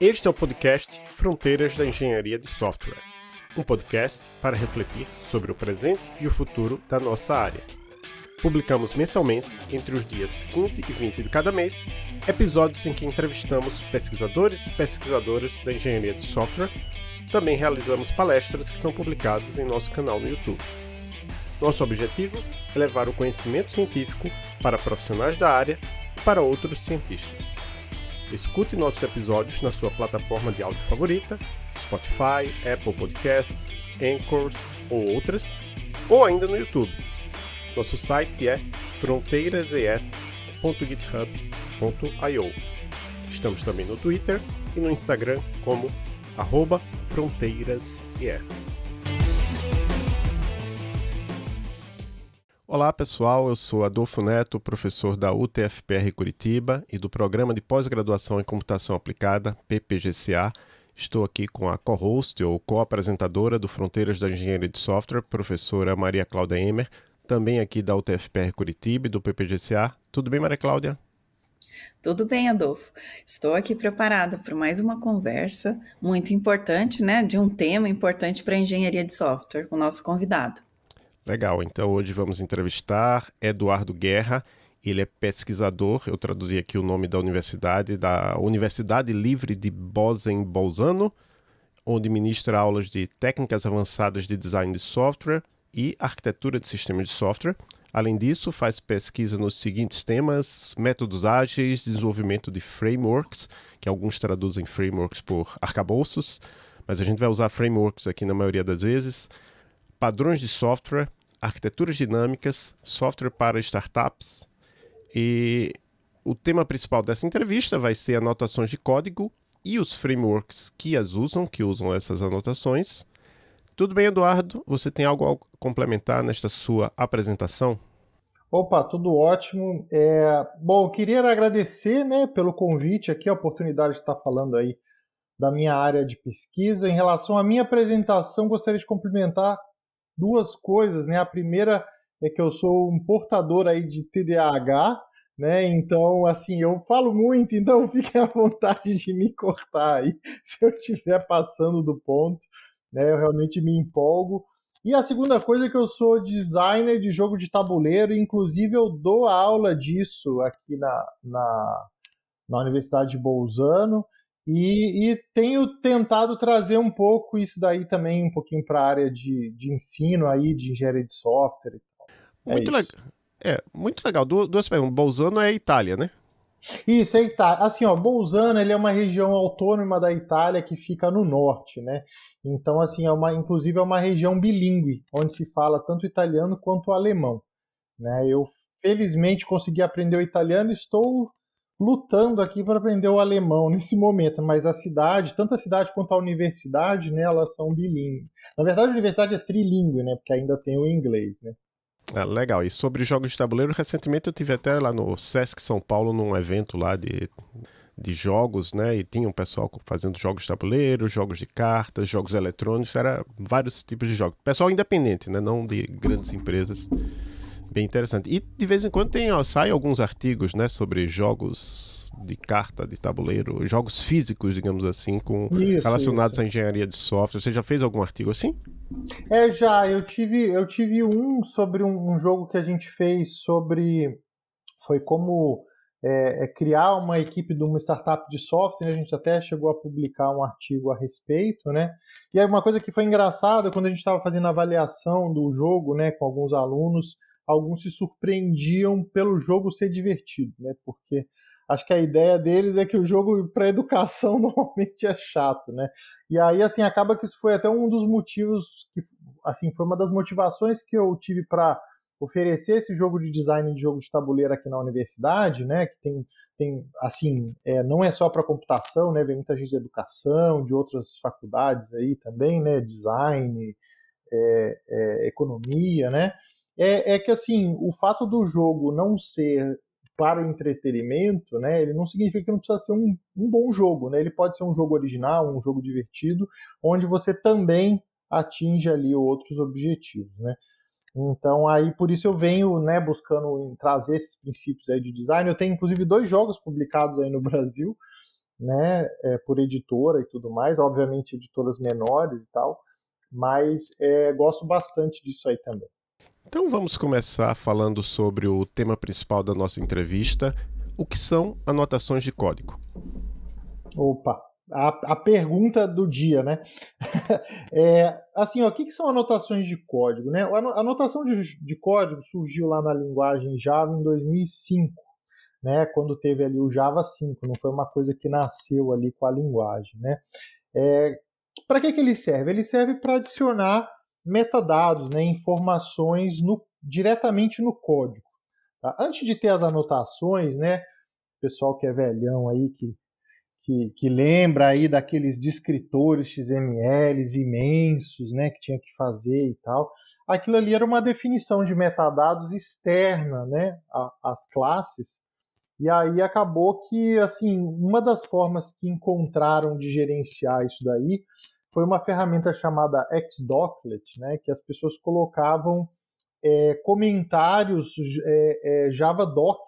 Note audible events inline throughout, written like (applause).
Este é o podcast Fronteiras da Engenharia de Software, um podcast para refletir sobre o presente e o futuro da nossa área. Publicamos mensalmente, entre os dias 15 e 20 de cada mês, episódios em que entrevistamos pesquisadores e pesquisadoras da engenharia de software. Também realizamos palestras que são publicadas em nosso canal no YouTube. Nosso objetivo é levar o conhecimento científico para profissionais da área e para outros cientistas. Escute nossos episódios na sua plataforma de áudio favorita, Spotify, Apple Podcasts, Anchor ou outras, ou ainda no YouTube. Nosso site é fronteirases.github.io. Estamos também no Twitter e no Instagram como fronteirases. Olá pessoal, eu sou Adolfo Neto, professor da UTFPR Curitiba e do Programa de Pós-Graduação em Computação Aplicada, PPGCA. Estou aqui com a co-host ou co-apresentadora do Fronteiras da Engenharia de Software, professora Maria Cláudia Emer, também aqui da UTFPR Curitiba e do PPGCA. Tudo bem, Maria Cláudia? Tudo bem, Adolfo. Estou aqui preparada para mais uma conversa muito importante, né, de um tema importante para a engenharia de software com o nosso convidado. Legal, então hoje vamos entrevistar Eduardo Guerra. Ele é pesquisador, eu traduzi aqui o nome da universidade, da Universidade Livre de Bozen-Bolzano, onde ministra aulas de técnicas avançadas de design de software e arquitetura de sistemas de software. Além disso, faz pesquisa nos seguintes temas: métodos ágeis, desenvolvimento de frameworks, que alguns traduzem frameworks por arcabouços, mas a gente vai usar frameworks aqui na maioria das vezes, padrões de software, arquiteturas dinâmicas, software para startups. E o tema principal dessa entrevista vai ser anotações de código e os frameworks que as usam, que usam essas anotações. Tudo bem, Eduardo? Você tem algo a complementar nesta sua apresentação? Opa, tudo ótimo. É, bom, queria agradecer né, pelo convite aqui, a oportunidade de estar falando aí da minha área de pesquisa. Em relação à minha apresentação, gostaria de complementar duas coisas, né? A primeira é que eu sou um portador aí de TDAH, né? Então, assim, eu falo muito, então (laughs) fiquem à vontade de me cortar aí (laughs) se eu estiver passando do ponto, né? Eu realmente me empolgo. E a segunda coisa é que eu sou designer de jogo de tabuleiro, inclusive eu dou aula disso aqui na, na, na Universidade de Bolzano. E, e, tenho tentado trazer um pouco isso daí também, um pouquinho para a área de, de ensino aí, de engenharia de software e tal. É muito, é, le é, muito legal. Du duas perguntas. Bolzano é Itália, né? Isso, é Itália. Assim, ó, Bolzano ele é uma região autônoma da Itália que fica no norte, né? Então, assim, é uma, inclusive é uma região bilíngue, onde se fala tanto italiano quanto alemão. Né? Eu, felizmente, consegui aprender o italiano e estou lutando aqui para aprender o alemão nesse momento, mas a cidade, tanto a cidade quanto a universidade, né, elas são bilíngues. Na verdade, a universidade é trilingue, né, porque ainda tem o inglês, né. Ah, legal. E sobre jogos de tabuleiro, recentemente eu tive até lá no Sesc São Paulo num evento lá de, de jogos, né? E tinha um pessoal fazendo jogos de tabuleiro, jogos de cartas, jogos eletrônicos, era vários tipos de jogos. Pessoal independente, né? Não de grandes empresas. Bem interessante. E de vez em quando tem, ó, sai alguns artigos né, sobre jogos de carta, de tabuleiro, jogos físicos, digamos assim, com isso, relacionados isso. à engenharia de software. Você já fez algum artigo assim? É, já. Eu tive, eu tive um sobre um, um jogo que a gente fez sobre. Foi como é, é criar uma equipe de uma startup de software. A gente até chegou a publicar um artigo a respeito, né? E aí uma coisa que foi engraçada quando a gente estava fazendo a avaliação do jogo, né, com alguns alunos alguns se surpreendiam pelo jogo ser divertido, né? Porque acho que a ideia deles é que o jogo para educação (laughs) normalmente é chato, né? E aí assim acaba que isso foi até um dos motivos que assim foi uma das motivações que eu tive para oferecer esse jogo de design de jogo de tabuleiro aqui na universidade, né? Que tem tem assim é, não é só para computação, né? Vem muita gente de educação, de outras faculdades aí também, né? Design, é, é, economia, né? É, é que assim, o fato do jogo não ser para o entretenimento, né, ele não significa que não precisa ser um, um bom jogo, né? Ele pode ser um jogo original, um jogo divertido, onde você também atinge ali outros objetivos, né? Então aí por isso eu venho, né, buscando trazer esses princípios aí de design. Eu tenho inclusive dois jogos publicados aí no Brasil, né, é, por editora e tudo mais, obviamente editoras menores e tal, mas é, gosto bastante disso aí também. Então vamos começar falando sobre o tema principal da nossa entrevista, o que são anotações de código. Opa, a, a pergunta do dia, né? (laughs) é, assim, ó, o que, que, são anotações de código? Né? A anotação de, de código surgiu lá na linguagem Java em 2005, né? Quando teve ali o Java 5, não foi uma coisa que nasceu ali com a linguagem, né? É, para que, que ele serve? Ele serve para adicionar metadados, né, informações no, diretamente no código. Tá? Antes de ter as anotações, né, pessoal que é velhão aí, que, que, que lembra aí daqueles descritores XMLs imensos, né, que tinha que fazer e tal, aquilo ali era uma definição de metadados externa, né, às classes, e aí acabou que, assim, uma das formas que encontraram de gerenciar isso daí foi uma ferramenta chamada Xdoclet, né, que as pessoas colocavam é, comentários é, é, JavaDoc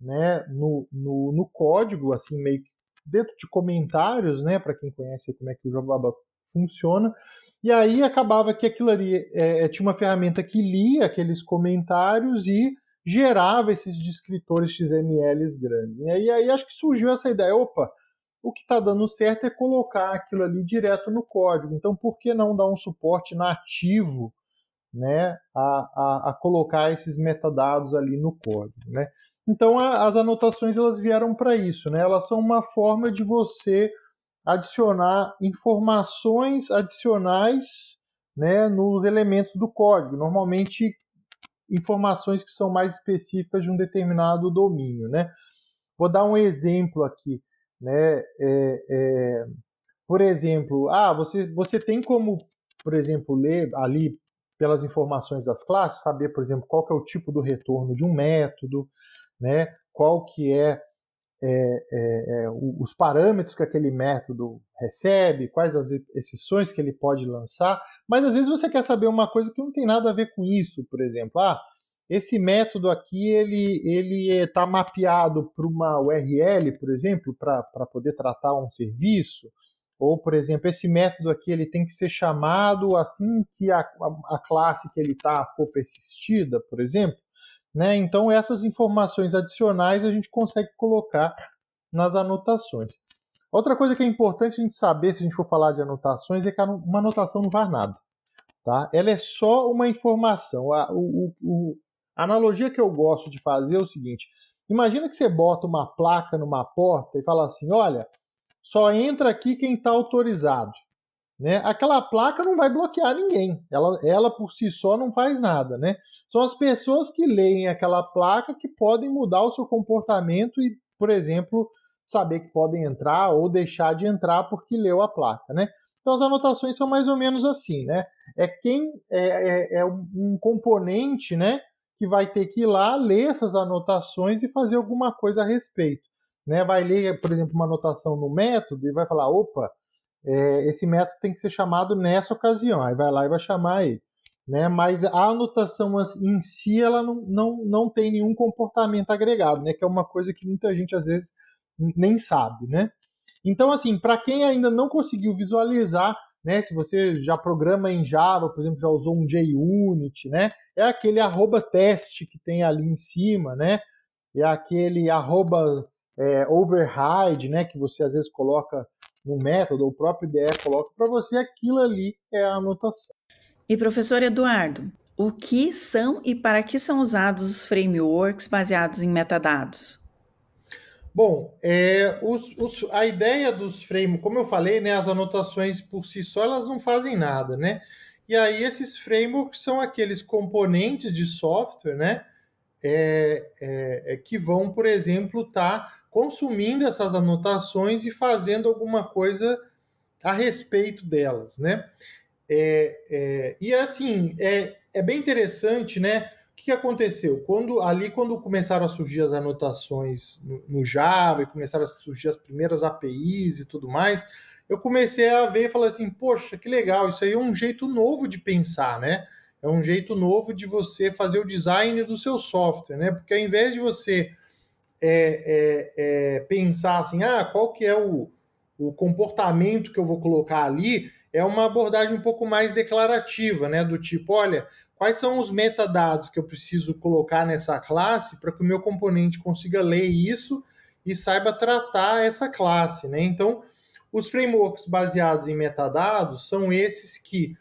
né, no, no, no, código, assim, meio dentro de comentários, né, para quem conhece como é que o JavaDoc funciona, e aí acabava que aquilo ali é, é, tinha uma ferramenta que lia aqueles comentários e gerava esses descritores XMLs grandes. E aí, aí acho que surgiu essa ideia, opa, o que está dando certo é colocar aquilo ali direto no código. Então, por que não dar um suporte nativo né, a, a, a colocar esses metadados ali no código? Né? Então, a, as anotações elas vieram para isso. Né? Elas são uma forma de você adicionar informações adicionais né, nos elementos do código. Normalmente, informações que são mais específicas de um determinado domínio. Né? Vou dar um exemplo aqui. Né? É, é, por exemplo, ah, você, você tem como, por exemplo, ler ali pelas informações das classes, saber, por exemplo, qual que é o tipo do retorno de um método, né? qual que é, é, é, é os parâmetros que aquele método recebe, quais as exceções que ele pode lançar, mas às vezes você quer saber uma coisa que não tem nada a ver com isso, por exemplo, ah, esse método aqui ele ele está mapeado para uma URL, por exemplo, para poder tratar um serviço. Ou, por exemplo, esse método aqui ele tem que ser chamado assim que a, a, a classe que ele está for persistida, por exemplo. Né? Então, essas informações adicionais a gente consegue colocar nas anotações. Outra coisa que é importante a gente saber, se a gente for falar de anotações, é que uma anotação não faz nada. Tá? Ela é só uma informação. O, o, a analogia que eu gosto de fazer é o seguinte: imagina que você bota uma placa numa porta e fala assim: olha, só entra aqui quem está autorizado. Né? Aquela placa não vai bloquear ninguém, ela, ela por si só não faz nada. Né? São as pessoas que leem aquela placa que podem mudar o seu comportamento e, por exemplo, saber que podem entrar ou deixar de entrar porque leu a placa. Né? Então as anotações são mais ou menos assim, né? É quem é, é, é um componente, né? Que vai ter que ir lá ler essas anotações e fazer alguma coisa a respeito. Né? Vai ler, por exemplo, uma anotação no método e vai falar: opa, é, esse método tem que ser chamado nessa ocasião. Aí vai lá e vai chamar ele. Né? Mas a anotação em si ela não, não, não tem nenhum comportamento agregado, né? que é uma coisa que muita gente às vezes nem sabe. Né? Então, assim, para quem ainda não conseguiu visualizar, né? Se você já programa em Java, por exemplo, já usou um JUnit, né? É aquele arroba teste que tem ali em cima, né? É aquele arroba é, override, né? Que você às vezes coloca no método, o próprio IDE coloca para você, aquilo ali é a anotação. E professor Eduardo, o que são e para que são usados os frameworks baseados em metadados? Bom, é, os, os, a ideia dos frameworks, como eu falei, né, as anotações por si só elas não fazem nada, né? E aí esses frameworks são aqueles componentes de software, né, é, é, é que vão, por exemplo, estar tá consumindo essas anotações e fazendo alguma coisa a respeito delas, né? É, é, e assim, é, é bem interessante, né? Que aconteceu? Quando ali, quando começaram a surgir as anotações no, no, Java e começaram a surgir as primeiras APIs e tudo mais, eu comecei a ver e falei assim, poxa, que legal, isso aí é um jeito novo de pensar, né? É um jeito novo de você fazer o design do seu software, né? Porque ao invés de você é, é, é, pensar assim, ah, qual que é o, o comportamento que eu vou colocar ali, é uma abordagem um pouco mais declarativa, né? Do tipo, olha, quais são os metadados que eu preciso colocar nessa classe para que o meu componente consiga ler isso e saiba tratar essa classe, né? Então, os frameworks baseados em metadados são esses que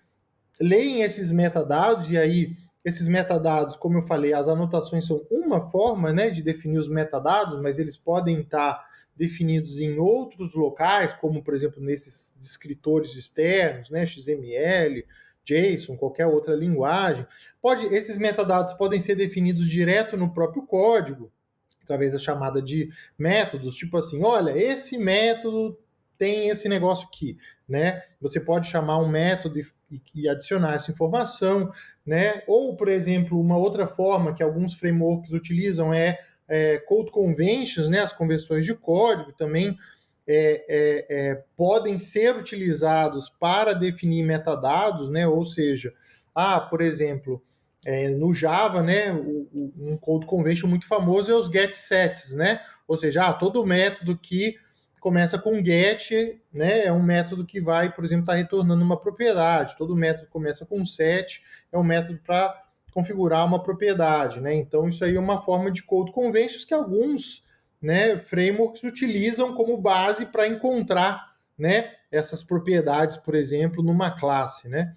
leem esses metadados e aí esses metadados, como eu falei, as anotações são uma forma né, de definir os metadados, mas eles podem estar definidos em outros locais, como por exemplo nesses descritores externos, né, XML, JSON, qualquer outra linguagem. Pode, esses metadados podem ser definidos direto no próprio código, através da chamada de métodos, tipo assim, olha, esse método tem esse negócio aqui, né? Você pode chamar um método e, e, adicionar essa informação, né? Ou, por exemplo, uma outra forma que alguns frameworks utilizam é, é code conventions, né? As convenções de código também é, é, é podem ser utilizados para definir metadados, né? Ou seja, ah, por exemplo, é, no Java, né? Um code convention muito famoso é os get sets, né? Ou seja, ah, todo método que começa com get, né? É um método que vai, por exemplo, estar tá retornando uma propriedade. Todo método começa com set, é um método para configurar uma propriedade, né? Então isso aí é uma forma de code conventions que alguns, né, frameworks utilizam como base para encontrar, né, essas propriedades, por exemplo, numa classe, né?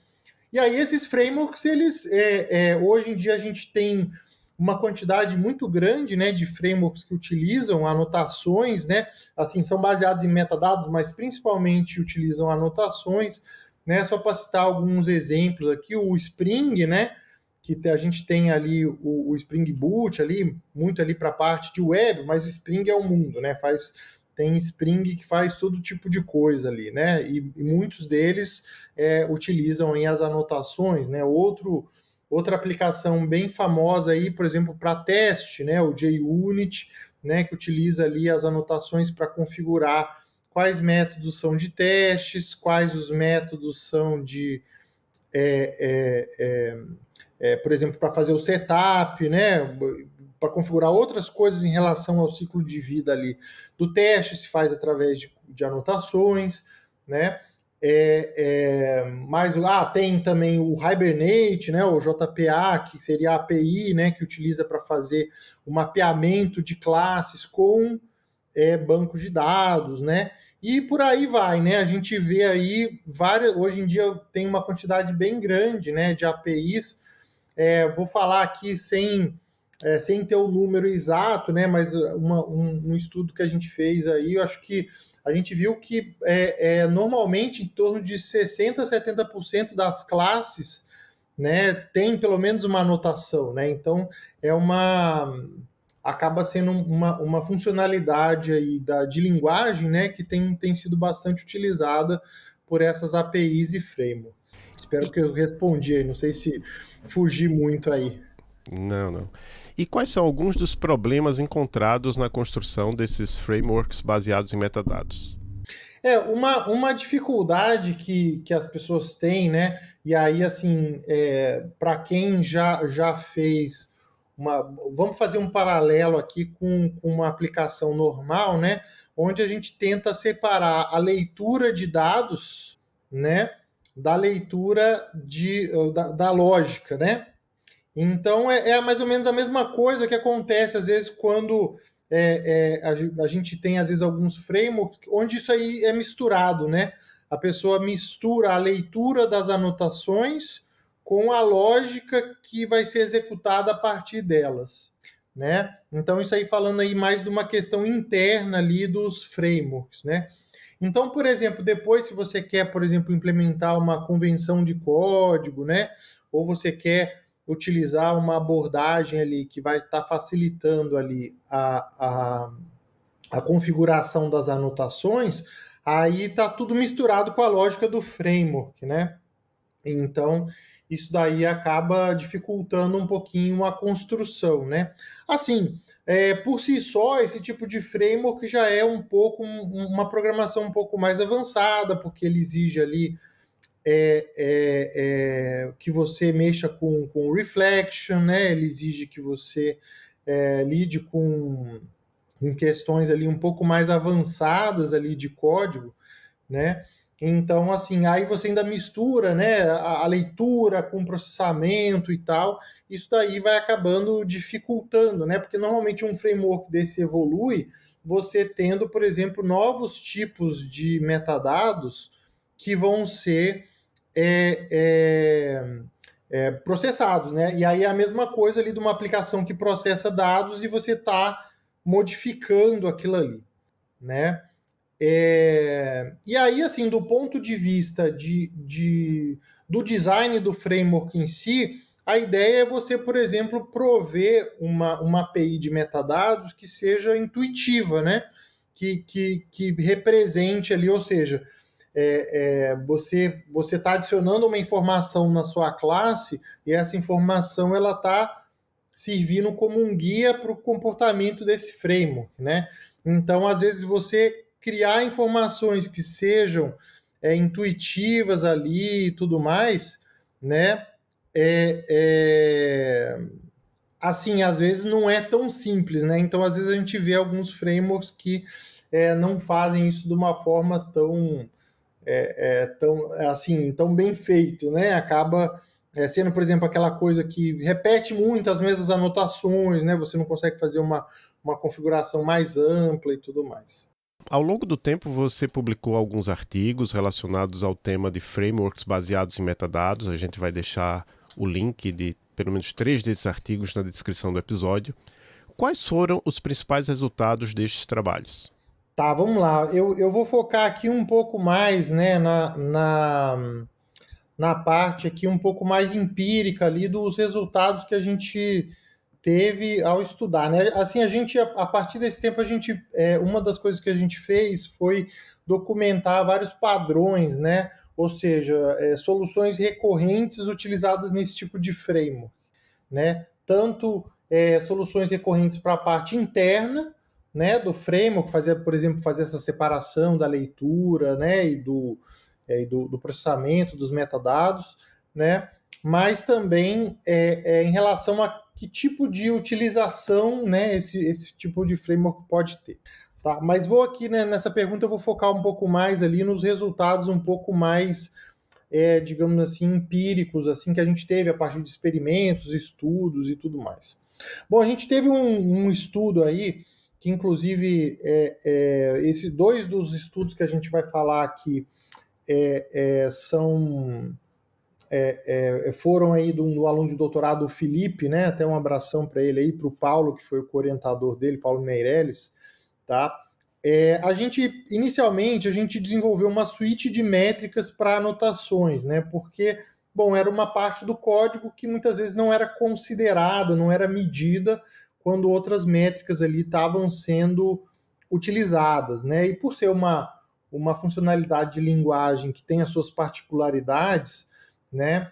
E aí esses frameworks, eles, é, é, hoje em dia a gente tem uma quantidade muito grande né, de frameworks que utilizam anotações, né? Assim, são baseados em metadados, mas principalmente utilizam anotações, né? Só para citar alguns exemplos aqui, o Spring, né? Que a gente tem ali o, o Spring Boot ali, muito ali para a parte de web, mas o Spring é o mundo, né? Faz tem Spring que faz todo tipo de coisa ali, né? E, e muitos deles é, utilizam aí as anotações, né? Outro Outra aplicação bem famosa aí, por exemplo, para teste, né, o JUnit, né, que utiliza ali as anotações para configurar quais métodos são de testes, quais os métodos são de, é, é, é, por exemplo, para fazer o setup, né, para configurar outras coisas em relação ao ciclo de vida ali do teste, se faz através de, de anotações, né? É, é, mas ah, tem também o Hibernate, né, o JPA, que seria a API né, que utiliza para fazer o mapeamento de classes com é, bancos de dados, né? E por aí vai, né? A gente vê aí várias. Hoje em dia tem uma quantidade bem grande né, de APIs. É, vou falar aqui sem, é, sem ter o número exato, né? Mas uma, um, um estudo que a gente fez aí, eu acho que a gente viu que é, é, normalmente em torno de 60% a 70% das classes né, tem pelo menos uma anotação, né? Então é uma acaba sendo uma, uma funcionalidade aí da, de linguagem né, que tem, tem sido bastante utilizada por essas APIs e frameworks. Espero que eu respondi aí, não sei se fugi muito aí. Não, não. E quais são alguns dos problemas encontrados na construção desses frameworks baseados em metadados? É, uma, uma dificuldade que, que as pessoas têm, né? E aí, assim, é, para quem já, já fez uma. Vamos fazer um paralelo aqui com, com uma aplicação normal, né? Onde a gente tenta separar a leitura de dados, né? Da leitura de, da, da lógica, né? Então é, é, mais ou menos a mesma coisa que acontece às vezes quando é, é, a, a, gente tem às vezes alguns frameworks onde isso aí é misturado, né? A pessoa mistura a leitura das anotações com a lógica que vai ser executada a partir delas, né? Então isso aí falando aí mais de uma questão interna ali dos frameworks, né? Então, por exemplo, depois se você quer, por exemplo, implementar uma convenção de código, né? Ou você quer utilizar uma abordagem ali que vai estar tá facilitando ali a, a, a configuração das anotações, aí está tudo misturado com a lógica do framework, né? Então, isso daí acaba dificultando um pouquinho a construção, né? Assim, é, por si só, esse tipo de framework já é um pouco um, uma programação um pouco mais avançada, porque ele exige ali é, é, é, que você mexa com, com reflection, né? Ele exige que você é, lide com, com questões ali um pouco mais avançadas ali de código, né? Então, assim, aí você ainda mistura né, a, a, leitura com processamento e tal, isso daí vai acabando dificultando, né? Porque normalmente um framework desse evolui você tendo, por exemplo, novos tipos de metadados que vão ser é, é, é, processados, né? E aí é a mesma coisa ali de uma aplicação que processa dados e você está modificando aquilo ali, né? É, e aí, assim, do ponto de vista de, de, do design do framework em si, a ideia é você, por exemplo, prover uma, uma API de metadados que seja intuitiva, né? Que, que, que represente ali, ou seja, é, é, você você está adicionando uma informação na sua classe e essa informação ela está servindo como um guia para o comportamento desse framework, né? Então, às vezes você criar informações que sejam é, intuitivas ali e tudo mais, né? É, é, assim, às vezes não é tão simples, né? Então, às vezes a gente vê alguns frameworks que é, não fazem isso de uma forma tão, é, é, tão assim, tão bem feito, né? Acaba é, sendo, por exemplo, aquela coisa que repete muito as mesmas anotações, né? Você não consegue fazer uma, uma configuração mais ampla e tudo mais. Ao longo do tempo, você publicou alguns artigos relacionados ao tema de frameworks baseados em metadados. A gente vai deixar o link de pelo menos três desses artigos na descrição do episódio. Quais foram os principais resultados destes trabalhos? Tá, vamos lá. Eu, eu vou focar aqui um pouco mais né, na, na, na parte aqui um pouco mais empírica ali dos resultados que a gente teve ao estudar, né? Assim, a gente, a partir desse tempo, a gente, é, uma das coisas que a gente fez foi documentar vários padrões, né? Ou seja, é, soluções recorrentes utilizadas nesse tipo de framework, né? Tanto é, soluções recorrentes para a parte interna, né, do framework, fazer, por exemplo, fazer essa separação da leitura, né, e do, é, do, do processamento dos metadados, né? Mas também é, é em relação a que tipo de utilização né, esse, esse tipo de framework pode ter. Tá? Mas vou aqui né, nessa pergunta, eu vou focar um pouco mais ali nos resultados um pouco mais, é, digamos assim, empíricos, assim, que a gente teve a partir de experimentos, estudos e tudo mais. Bom, a gente teve um, um estudo aí, que inclusive é, é, esses dois dos estudos que a gente vai falar aqui é, é, são é, é, foram aí do, do, aluno de doutorado o Felipe, né? Até um abração para ele aí, para o Paulo, que foi o orientador dele, Paulo Meirelles, tá? É, a gente, inicialmente, a gente desenvolveu uma suíte de métricas para anotações, né? Porque, bom, era uma parte do código que muitas vezes não era considerada, não era medida quando outras métricas ali estavam sendo utilizadas, né? E por ser uma, uma funcionalidade de linguagem que tem as suas particularidades, né?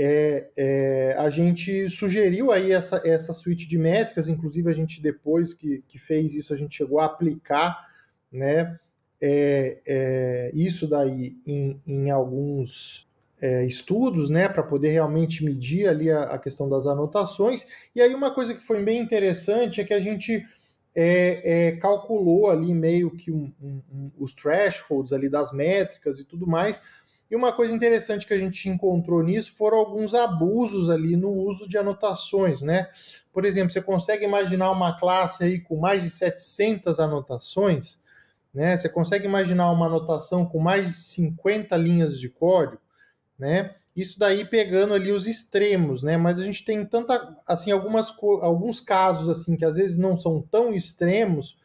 É, é, a gente sugeriu aí essa, essa suíte de métricas, inclusive a gente depois que, que fez isso, a gente chegou a aplicar né, é, é isso daí em, em alguns é, estudos, né, para poder realmente medir ali a, a, questão das anotações. E aí uma coisa que foi bem interessante é que a gente é, calculou ali meio que um, um, um, os thresholds ali das métricas e tudo mais, e uma coisa interessante que a gente encontrou nisso foram alguns abusos ali no uso de anotações, né? Por exemplo, você consegue imaginar uma classe aí com mais de 700 anotações, né? Você consegue imaginar uma anotação com mais de 50 linhas de código, né? Isso daí pegando ali os extremos, né? Mas a gente tem tanta, assim, algumas, alguns casos assim que às vezes não são tão extremos,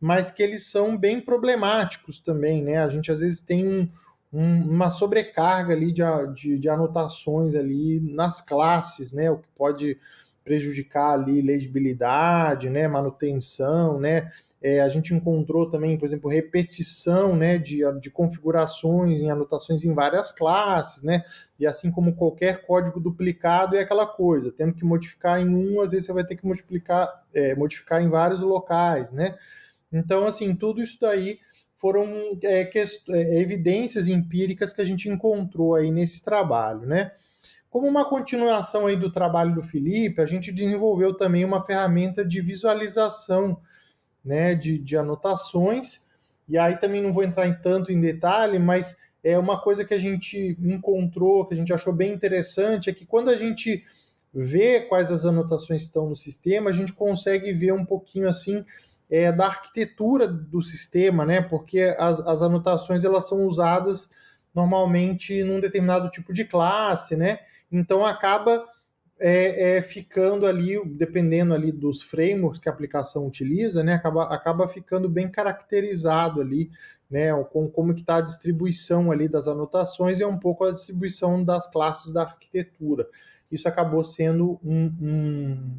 mas que eles são bem problemáticos também, né? A gente às vezes tem um, um, uma sobrecarga ali de, de, de, anotações ali nas classes, né? O que pode prejudicar ali legibilidade, né? Manutenção, né? É, a gente encontrou também, por exemplo, repetição né, de, de configurações em anotações em várias classes, né? E assim como qualquer código duplicado é aquela coisa, tendo que modificar em um, às vezes você vai ter que multiplicar, é, modificar em vários locais, né? Então, assim, tudo isso daí foram é, é, evidências empíricas que a gente encontrou aí nesse trabalho, né? Como uma continuação aí do trabalho do Felipe, a gente desenvolveu também uma ferramenta de visualização né, de, de anotações. E aí também não vou entrar em tanto em detalhe, mas é uma coisa que a gente encontrou, que a gente achou bem interessante, é que quando a gente vê quais as anotações estão no sistema, a gente consegue ver um pouquinho assim é, da arquitetura do sistema, né? Porque as, as anotações elas são usadas normalmente num determinado tipo de classe, né? Então acaba é, é, ficando ali, dependendo ali dos frameworks que a aplicação utiliza, né? Acaba, acaba ficando bem caracterizado ali né, com como que está a distribuição ali das anotações e é um pouco a distribuição das classes da arquitetura. Isso acabou sendo um, um,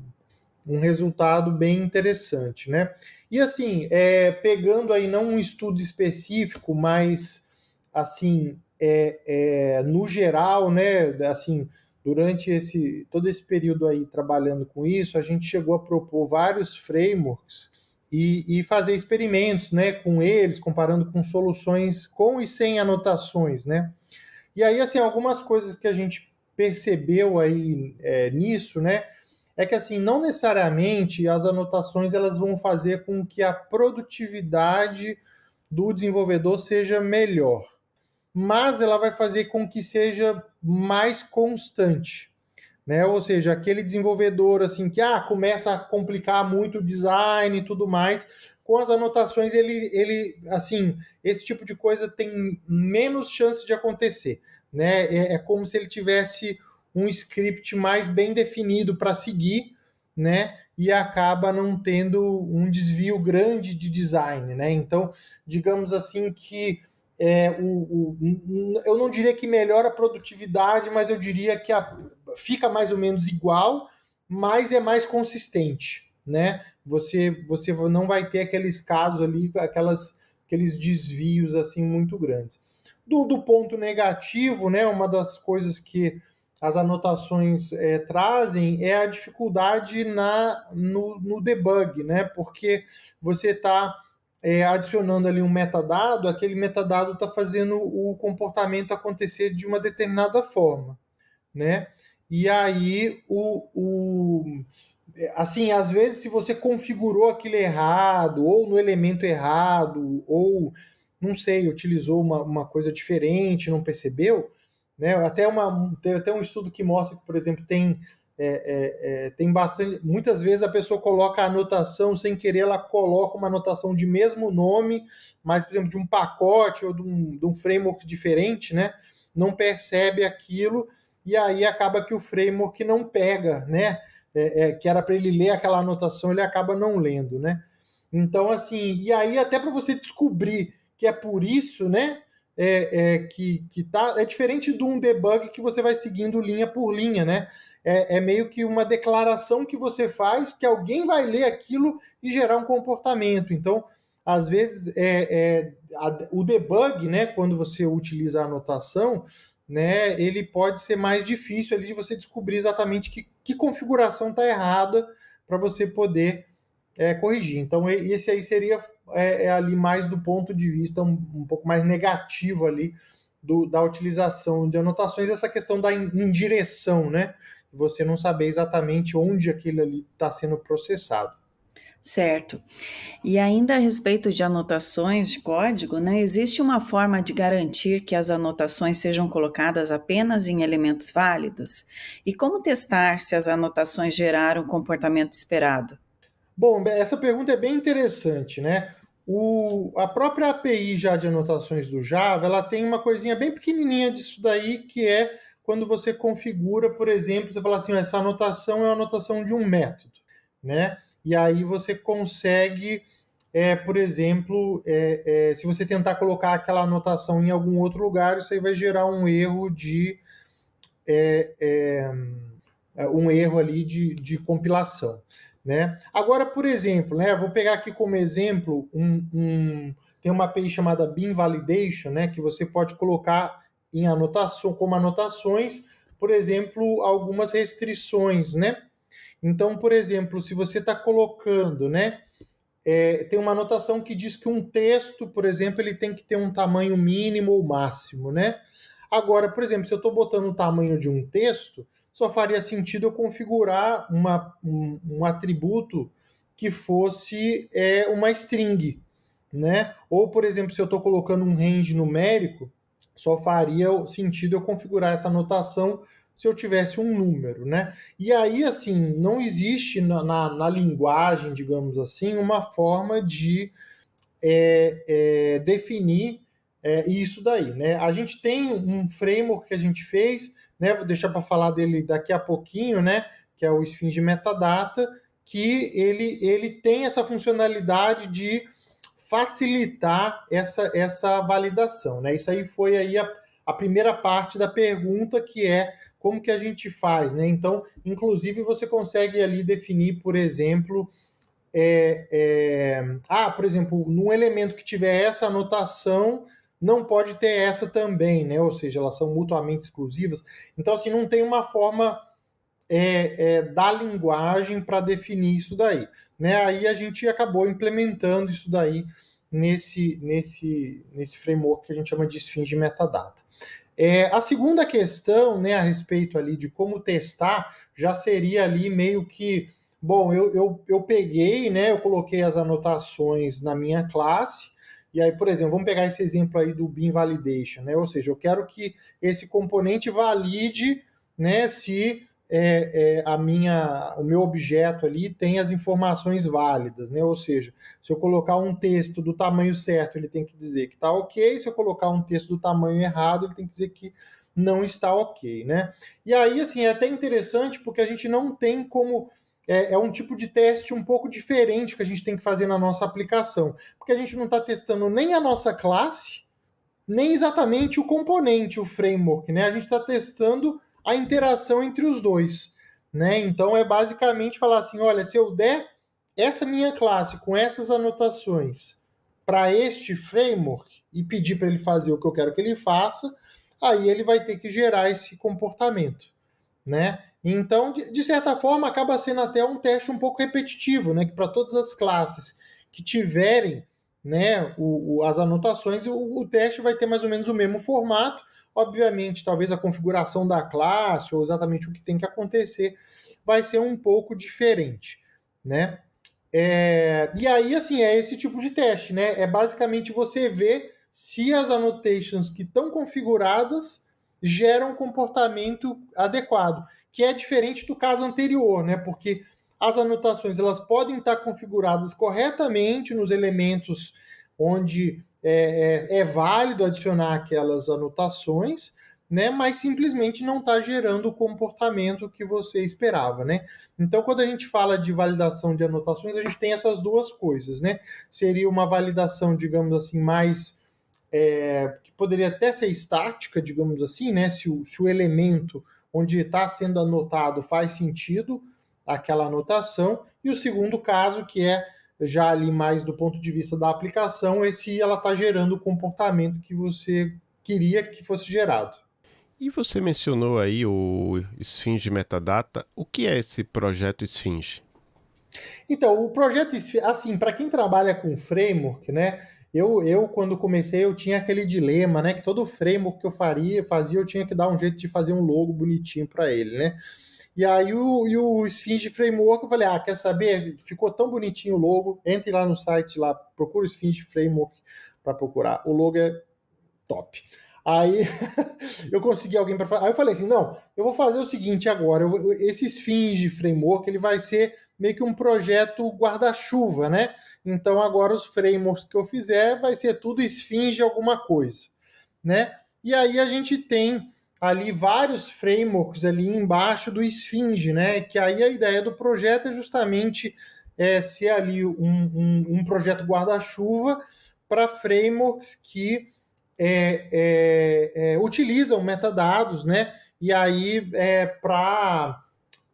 um resultado bem interessante, né? E assim, é, pegando aí não um estudo específico, mas assim, é, é, no geral, né, assim, durante esse todo esse período aí trabalhando com isso, a gente chegou a propor vários frameworks e, e, fazer experimentos né, com eles, comparando com soluções com e sem anotações. Né? E aí, assim, algumas coisas que a gente percebeu aí é, nisso, né, é que assim, não necessariamente as anotações elas vão fazer com que a produtividade do desenvolvedor seja melhor, mas ela vai fazer com que seja mais constante né? Ou seja, aquele desenvolvedor assim que ah, começa a complicar muito o design e tudo mais, com as anotações ele, ele assim, esse tipo de coisa tem menos chance de acontecer, né? É, é como se ele tivesse um script mais bem definido para seguir, né? E acaba não tendo um desvio grande de design, né? Então, digamos assim que é, o, o, eu não diria que melhora a produtividade, mas eu diria que a, fica mais ou menos igual, mas é mais consistente, né? Você, você não vai ter aqueles casos ali, aquelas, aqueles desvios assim muito grandes. Do, do ponto negativo, né? Uma das coisas que as anotações é, trazem é a dificuldade na, no, no debug, né? Porque você está é, adicionando ali um metadado, aquele metadado está fazendo o comportamento acontecer de uma determinada forma, né? E aí o, o assim, às vezes se você configurou aquilo errado, ou no elemento errado, ou não sei, utilizou uma, uma coisa diferente, não percebeu, né? Até uma tem até um estudo que mostra que, por exemplo, tem é, é, é, tem bastante. Muitas vezes a pessoa coloca a anotação sem querer, ela coloca uma anotação de mesmo nome, mas, por exemplo, de um pacote ou de um, de um framework diferente, né? Não percebe aquilo e aí acaba que o framework não pega, né? É, é, que era para ele ler aquela anotação, ele acaba não lendo, né? Então, assim, e aí até para você descobrir que é por isso, né? É, é, que, que tá, é diferente de um debug que você vai seguindo linha por linha, né? é, é, meio que uma declaração que você faz que alguém vai ler aquilo e gerar um comportamento. Então, às vezes, é, é a, o debug, né, quando você utiliza a anotação, né, ele pode ser mais difícil ali de você descobrir exatamente que, que configuração está errada para você poder é, corrigir. Então, esse aí seria é, é, ali mais do ponto de vista um, um pouco mais negativo ali do, da utilização de anotações, essa questão da indireção, né? você não saber exatamente onde aquilo ali está sendo processado. Certo. E ainda a respeito de anotações de código, né, existe uma forma de garantir que as anotações sejam colocadas apenas em elementos válidos? E como testar se as anotações geraram o comportamento esperado? Bom, essa pergunta é bem interessante, né? O, a própria API já de anotações do Java, ela tem uma coisinha bem pequenininha disso daí, que é quando você configura, por exemplo, você fala assim, essa anotação é a anotação de um método, né? E aí você consegue, é, por exemplo, é, é, se você tentar colocar aquela anotação em algum outro lugar, isso aí vai gerar um erro de é, é, um erro ali de, de compilação. Né? Agora, por exemplo, né, vou pegar aqui como exemplo um, um, tem uma API chamada Bean Validation, né, que você pode colocar em anotação, como anotações, por exemplo, algumas restrições, né? Então, por exemplo, se você está colocando, né? É, tem uma anotação que diz que um texto, por exemplo, ele tem que ter um tamanho mínimo ou máximo, né? Agora, por exemplo, se eu estou botando o tamanho de um texto, só faria sentido eu configurar uma, um, um atributo que fosse é, uma string, né? Ou, por exemplo, se eu estou colocando um range numérico, só faria sentido eu configurar essa anotação se eu tivesse um número, né? E aí, assim, não existe na, na, na linguagem, digamos assim, uma forma de é, é, definir é, isso daí, né? A gente tem um framework que a gente fez, né? Vou deixar para falar dele daqui a pouquinho, né? Que é o Sphinx Metadata, que ele, ele tem essa funcionalidade de facilitar essa, essa validação, né? Isso aí foi aí a, a primeira parte da pergunta, que é como que a gente faz, né? Então, inclusive, você consegue ali definir, por exemplo, é, é, ah, por exemplo, num elemento que tiver essa anotação, não pode ter essa também, né? Ou seja, elas são mutuamente exclusivas. Então, assim, não tem uma forma é, é, da linguagem para definir isso daí. Né? Aí a gente acabou implementando isso daí nesse, nesse, nesse framework que a gente chama de Sphinx Metadata. É, a segunda questão, né, a respeito ali de como testar, já seria ali meio que, bom, eu, eu, eu peguei, né, eu coloquei as anotações na minha classe, e aí, por exemplo, vamos pegar esse exemplo aí do bin validation, né, ou seja, eu quero que esse componente valide, né, se é, é, a minha, o meu objeto ali tem as informações válidas, né? Ou seja, se eu colocar um texto do tamanho certo, ele tem que dizer que está ok. Se eu colocar um texto do tamanho errado, ele tem que dizer que não está ok, né? E aí, assim, é até interessante porque a gente não tem como é, é, um tipo de teste um pouco diferente que a gente tem que fazer na nossa aplicação, porque a gente não está testando nem a nossa classe, nem exatamente o componente, o framework, né? A gente está testando a interação entre os dois. Né? Então é basicamente falar assim: olha, se eu der essa minha classe com essas anotações para este framework e pedir para ele fazer o que eu quero que ele faça, aí ele vai ter que gerar esse comportamento, né? Então, de, certa forma, acaba sendo até um teste um pouco repetitivo, né? Que para todas as classes que tiverem né, o, o, as anotações, o, o teste vai ter mais ou menos o mesmo formato, Obviamente, talvez a configuração da classe ou exatamente o que tem que acontecer vai ser um pouco diferente, né? É, e aí, assim, é esse tipo de teste, né? É basicamente você ver se as annotations que estão configuradas geram comportamento adequado, que é diferente do caso anterior, né? Porque as anotações elas podem estar configuradas corretamente nos elementos onde é, é, é válido adicionar aquelas anotações, né, mas simplesmente não está gerando o comportamento que você esperava, né? Então, quando a gente fala de validação de anotações, a gente tem essas duas coisas, né? Seria uma validação, digamos assim, mais é, que poderia até ser estática, digamos assim, né? Se o, se o elemento onde está sendo anotado faz sentido aquela anotação, e o segundo caso, que é já ali mais do ponto de vista da aplicação, é se ela está gerando o comportamento que você queria que fosse gerado. E você mencionou aí o Sphinx Metadata. O que é esse projeto Sphinx? Então, o projeto Sphinx, assim, para quem trabalha com framework, né? Eu, eu, quando comecei, eu tinha aquele dilema, né? Que todo framework que eu faria, fazia, eu tinha que dar um jeito de fazer um logo bonitinho para ele, né? E aí o, e o Sphinx Framework, eu falei, ah, quer saber? Ficou tão bonitinho o logo. Entre lá no site, lá, procura o Sphinx Framework para procurar. O logo é top. Aí (laughs) eu consegui alguém para fazer. Aí eu falei assim: não, eu vou fazer o seguinte agora. Eu, esse Sphinx Framework ele vai ser meio que um projeto guarda-chuva, né? Então agora os frameworks que eu fizer vai ser tudo Sphinx alguma coisa, né? E aí a gente tem ali vários frameworks ali embaixo do Sphinx, né? Que aí a ideia do projeto é justamente é, ser ali um, um, um projeto guarda-chuva para frameworks que é, é, é, utilizam metadados, né? E aí é para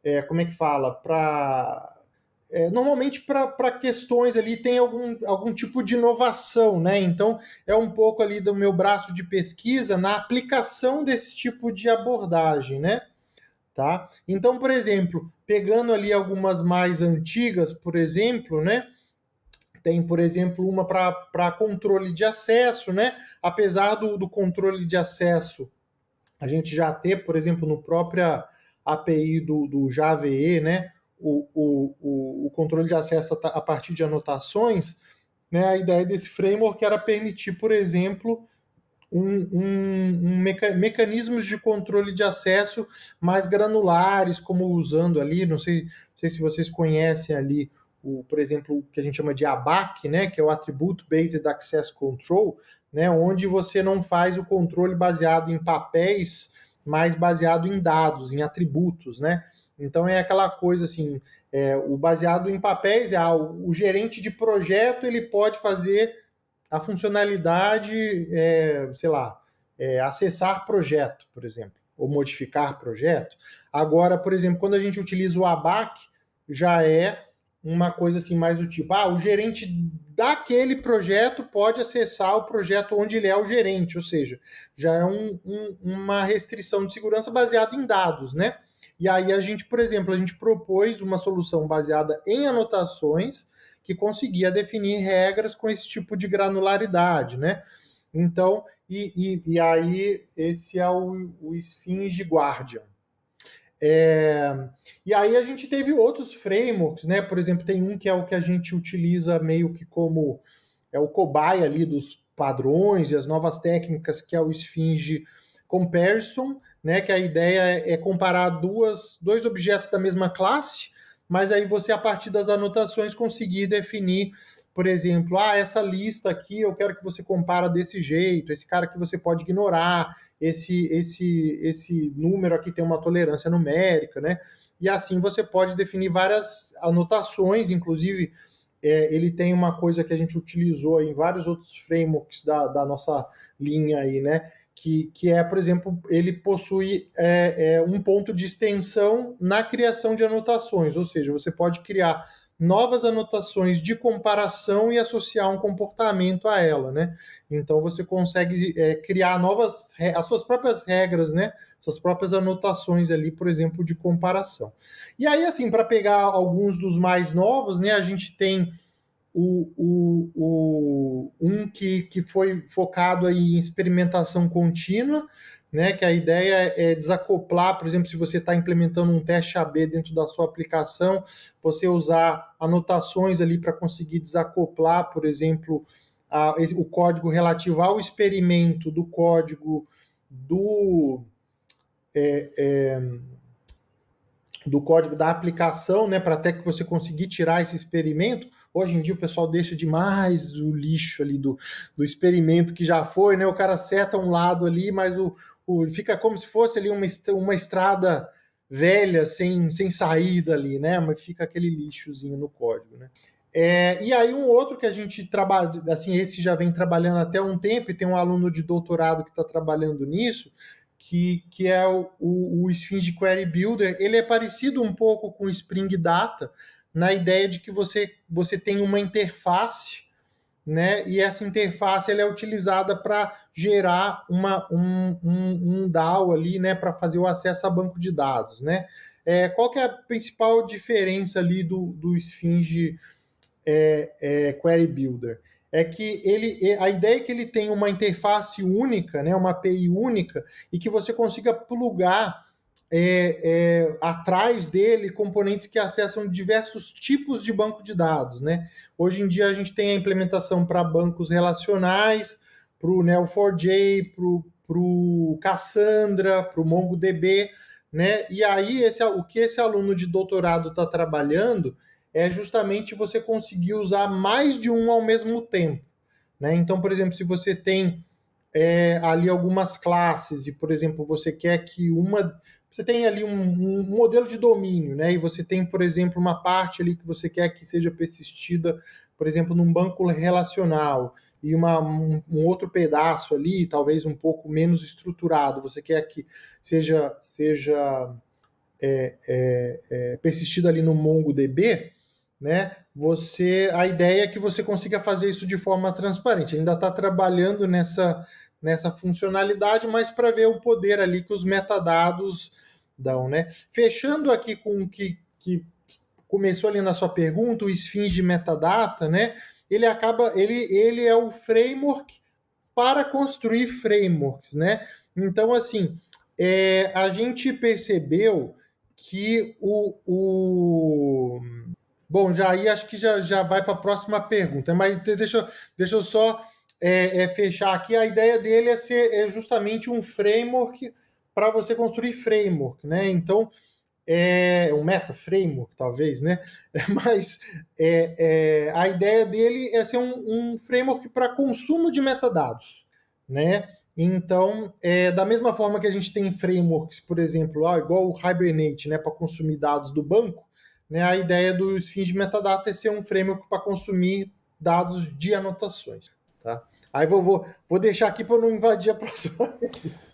é, como é que fala? Para é, normalmente para questões ali tem algum, algum tipo de inovação, né? Então é um pouco ali do meu braço de pesquisa na aplicação desse tipo de abordagem, né? Tá? Então, por exemplo, pegando ali algumas mais antigas, por exemplo, né? Tem, por exemplo, uma para controle de acesso, né? Apesar do, do controle de acesso a gente já ter, por exemplo, no própria API do, do JVE, né? o, o, o controle de acesso a partir de anotações, né, a ideia desse framework era permitir, por exemplo, um, um, um meca mecanismos de controle de acesso mais granulares, como usando ali, não sei, não sei se vocês conhecem ali, o, por exemplo, o que a gente chama de ABAC, né, que é o Attribute Based Access Control, né, onde você não faz o controle baseado em papéis, mas baseado em dados, em atributos, né? Então é aquela coisa assim, é, o baseado em papéis é o, o, gerente de projeto ele pode fazer a funcionalidade, é, sei lá, é, acessar projeto, por exemplo, ou modificar projeto. Agora, por exemplo, quando a gente utiliza o ABAC, já é uma coisa assim mais do tipo, ah, o gerente daquele projeto pode acessar o projeto onde ele é o gerente, ou seja, já é um, um, uma restrição de segurança baseada em dados, né? E aí a gente, por exemplo, a gente propôs uma solução baseada em anotações que conseguia definir regras com esse tipo de granularidade, né? Então, e, e, e aí esse é o, o Sphinge Guardian. É, e aí a gente teve outros frameworks, né? Por exemplo, tem um que é o que a gente utiliza meio que como é o cobaia ali dos padrões e as novas técnicas, que é o Sphinge Comparison, né? Que a ideia é comparar duas, dois objetos da mesma classe, mas aí você, a partir das anotações, conseguir definir, por exemplo, ah, essa lista aqui eu quero que você compara desse jeito, esse cara que você pode ignorar, esse, esse, esse número aqui tem uma tolerância numérica, né? E assim você pode definir várias anotações, inclusive é, ele tem uma coisa que a gente utilizou em vários outros frameworks da, da nossa linha aí, né? que, que é, por exemplo, ele possui é, é, um ponto de extensão na criação de anotações, ou seja, você pode criar novas anotações de comparação e associar um comportamento a ela, né? Então você consegue é, criar novas as suas próprias regras, né? Suas próprias anotações ali, por exemplo, de comparação. E aí, assim, para pegar alguns dos mais novos, né? A gente tem o, o, o, um que, que foi focado aí em experimentação contínua, né, que a ideia é desacoplar, por exemplo, se você está implementando um teste AB dentro da sua aplicação, você usar anotações ali para conseguir desacoplar, por exemplo, a, o código relativo ao experimento do código do é, é, do código da aplicação, né, para até que você conseguir tirar esse experimento. Hoje em dia o pessoal deixa demais o lixo ali do, do experimento que já foi, né? O cara seta um lado ali, mas o, fica como se fosse ali uma, uma estrada velha, sem, sem saída ali, né? Mas fica aquele lixozinho no código, né? É, e aí um outro que a gente trabalha, assim, esse já vem trabalhando até um tempo, e tem um aluno de doutorado que está trabalhando nisso, que, que é o, o, o Sphinge Query Builder. Ele é parecido um pouco com o Spring Data, na ideia de que você, você tem uma interface, né? E essa interface ela é utilizada para gerar uma, um, um, um DAO ali, né? Para fazer o acesso a banco de dados, né? É, qual que é a principal diferença ali do, do Sphinge é, é, Query Builder? É que ele, a ideia é que ele tem uma interface única, né? Uma API única e que você consiga plugar é, é, atrás dele componentes que acessam diversos tipos de banco de dados. Né? Hoje em dia a gente tem a implementação para bancos relacionais, para o Neo4j, para o Cassandra, para o MongoDB, né? E aí esse, o que esse aluno de doutorado está trabalhando é justamente você conseguir usar mais de um ao mesmo tempo. Né? Então, por exemplo, se você tem é, ali algumas classes e, por exemplo, você quer que uma você tem ali um, um, modelo de domínio, né? E você tem, por exemplo, uma parte ali que você quer que seja persistida, por exemplo, num banco relacional e uma, um, um, outro pedaço ali, talvez um pouco menos estruturado, você quer que seja, seja é, é, é, persistido ali no MongoDB, né? Você, a ideia é que você consiga fazer isso de forma transparente. Ainda está trabalhando nessa nessa funcionalidade, mas para ver o poder ali que os metadados dão, né? Fechando aqui com o que, que começou ali na sua pergunta, o Sphinge Metadata, né? Ele acaba, ele, ele é o framework para construir frameworks, né? Então, assim, é, a gente percebeu que o, o... Bom, já aí acho que já, já vai para a próxima pergunta, mas deixa, deixa eu só é, é, fechar aqui. A ideia dele é ser é justamente um framework para você construir framework, né? Então, é um meta framework, talvez, né? (laughs) Mas é, é, a ideia dele é ser um, um framework para consumo de metadados, né? Então, é, da mesma forma que a gente tem frameworks, por exemplo, ah, igual o Hibernate, né, para consumir dados do banco, né, a ideia dos fins de metadata é ser um framework para consumir dados de anotações. Tá? Aí vou, vou, vou deixar aqui para não invadir a próxima.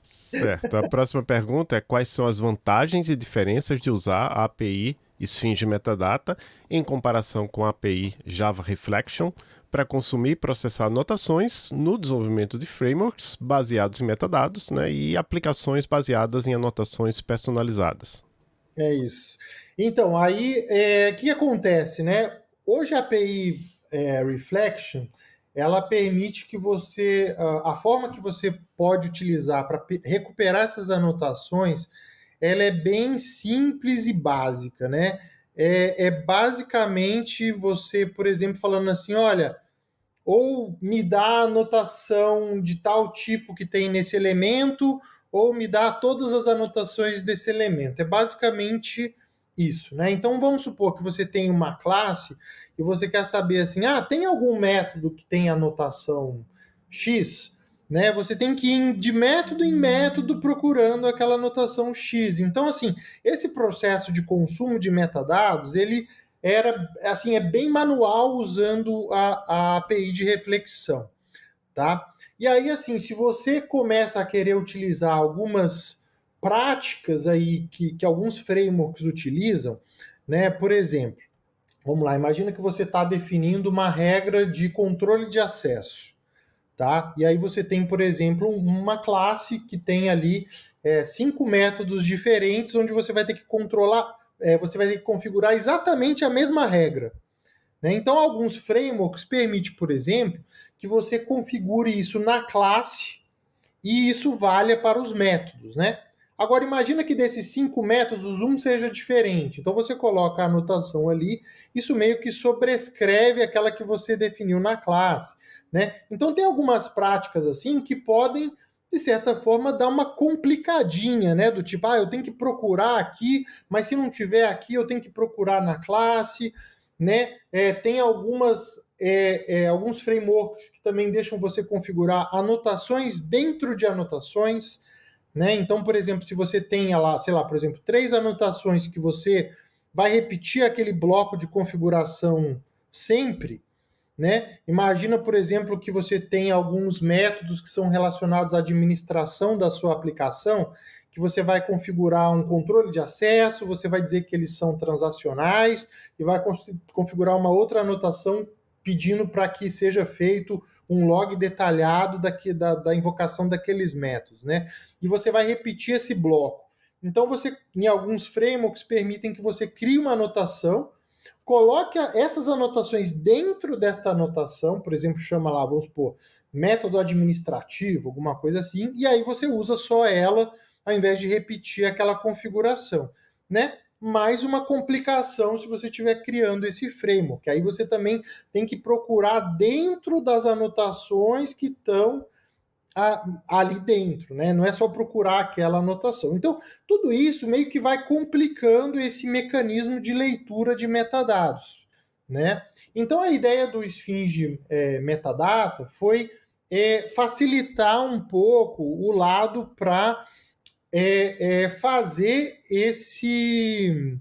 Certo. A próxima pergunta é quais são as vantagens e diferenças de usar a API Sphinge Metadata em comparação com a API Java Reflection para consumir e processar anotações no desenvolvimento de frameworks baseados em metadados né, e aplicações baseadas em anotações personalizadas. É isso. Então, aí, o é, que acontece, né? Hoje a API é, Reflection, ela permite que você, a forma que você pode utilizar para recuperar essas anotações, ela é bem simples e básica, né? É, é, basicamente você, por exemplo, falando assim, olha, ou me dá a anotação de tal tipo que tem nesse elemento, ou me dá todas as anotações desse elemento. É basicamente isso, né? Então vamos supor que você tem uma classe e você quer saber assim, ah, tem algum método que tem anotação X? Né? Você tem que ir de método em método procurando aquela anotação X. Então, assim, esse processo de consumo de metadados, ele era assim, é bem manual usando a, a API de reflexão. Tá? E aí, assim, se você começa a querer utilizar algumas práticas aí que, que alguns frameworks utilizam, né? Por exemplo, vamos lá, imagina que você está definindo uma regra de controle de acesso, tá? E aí você tem, por exemplo, uma classe que tem ali é, cinco métodos diferentes, onde você vai ter que controlar, é, você vai ter que configurar exatamente a mesma regra. Né? Então, alguns frameworks permitem, por exemplo, que você configure isso na classe e isso valha para os métodos, né? Agora, imagina que desses cinco métodos, um seja diferente. Então, você coloca a anotação ali, isso meio que sobrescreve aquela que você definiu na classe. Né? Então, tem algumas práticas assim que podem, de certa forma, dar uma complicadinha, né? Do tipo, ah, eu tenho que procurar aqui, mas se não tiver aqui, eu tenho que procurar na classe. Né? É, tem algumas é, é, alguns frameworks que também deixam você configurar anotações dentro de anotações. Né? Então, por exemplo, se você tem lá, sei lá, por exemplo, três anotações que você vai repetir aquele bloco de configuração sempre, né? Imagina, por exemplo, que você tem alguns métodos que são relacionados à administração da sua aplicação, que você vai configurar um controle de acesso, você vai dizer que eles são transacionais e vai configurar uma outra anotação pedindo para que seja feito um log detalhado daqui, da, da invocação daqueles métodos, né? E você vai repetir esse bloco. Então, você, em alguns frameworks, permitem que você crie uma anotação, coloque essas anotações dentro desta anotação, por exemplo, chama lá, vamos supor, método administrativo, alguma coisa assim, e aí você usa só ela ao invés de repetir aquela configuração, né? Mais uma complicação se você estiver criando esse framework. Aí você também tem que procurar dentro das anotações que estão ali dentro, né? Não é só procurar aquela anotação. Então, tudo isso meio que vai complicando esse mecanismo de leitura de metadados, né? Então, a ideia do Sphinge é, Metadata foi é, facilitar um pouco o lado para é, é fazer esse.